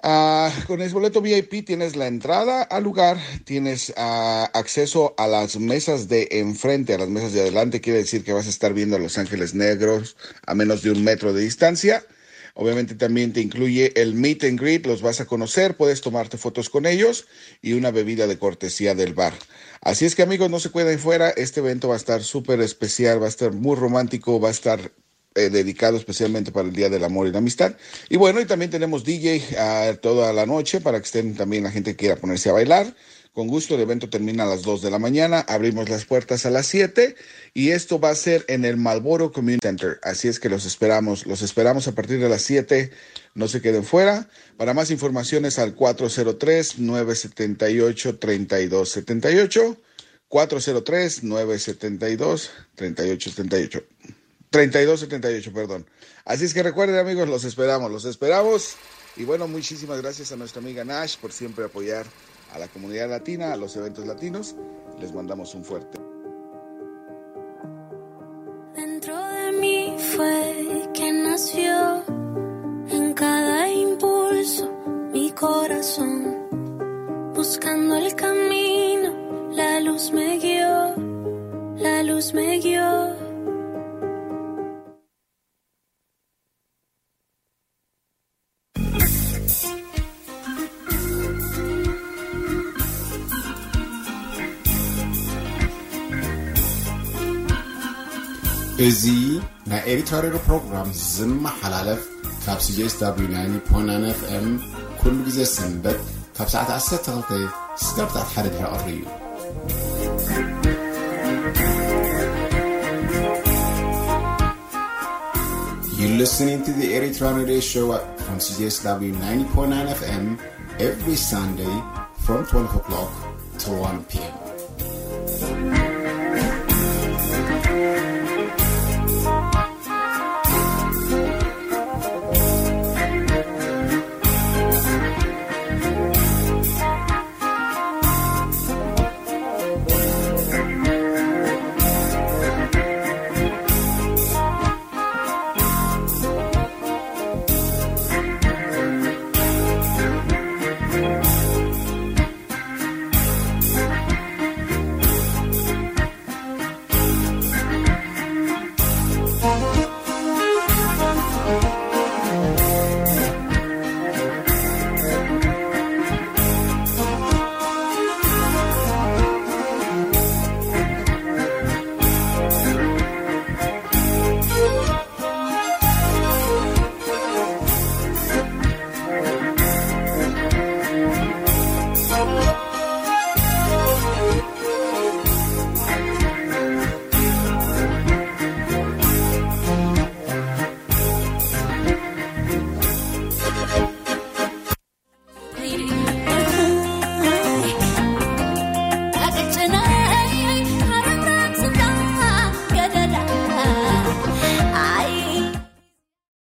Ah, con el boleto VIP tienes la entrada al lugar, tienes ah, acceso a las mesas de enfrente, a las mesas de adelante, quiere decir que vas a estar viendo a Los Ángeles Negros a menos de un metro de distancia. Obviamente también te incluye el meet and greet, los vas a conocer, puedes tomarte fotos con ellos y una bebida de cortesía del bar. Así es que amigos, no se queden fuera, este evento va a estar súper especial, va a estar muy romántico, va a estar eh, dedicado especialmente para el Día del Amor y la Amistad. Y bueno, y también tenemos DJ uh, toda la noche para que estén también la gente que quiera ponerse a bailar. Con gusto, el evento termina a las 2 de la mañana, abrimos las puertas a las 7 y esto va a ser en el Malboro Community Center. Así es que los esperamos, los esperamos a partir de las 7, no se queden fuera. Para más informaciones al 403-978-3278, 403-972-3878. 3278, perdón. Así es que recuerden amigos, los esperamos, los esperamos. Y bueno, muchísimas gracias a nuestra amiga Nash por siempre apoyar a la comunidad latina, a los eventos latinos. Les mandamos un fuerte. Dentro de mí fue que nació en cada impulso mi corazón, buscando el camino, la luz me guió, la luz me guió. እዚ ናይ ኤሪትራ ሬድዮ ፕሮግራም ዝመሓላለፍ ካብ ሲጄስዳብሊዩ 90.9 ኤፍኤም ኩሉ ግዜ ሰንበት ካብ ሰዓት 12 ስጋብ ሰዓት ሓደ ድሕሪ ቀሪ እዩ You're listening to the Eritrean Radio Show from CJSW 90.9 FM every Sunday from 12 o'clock to 1 p.m.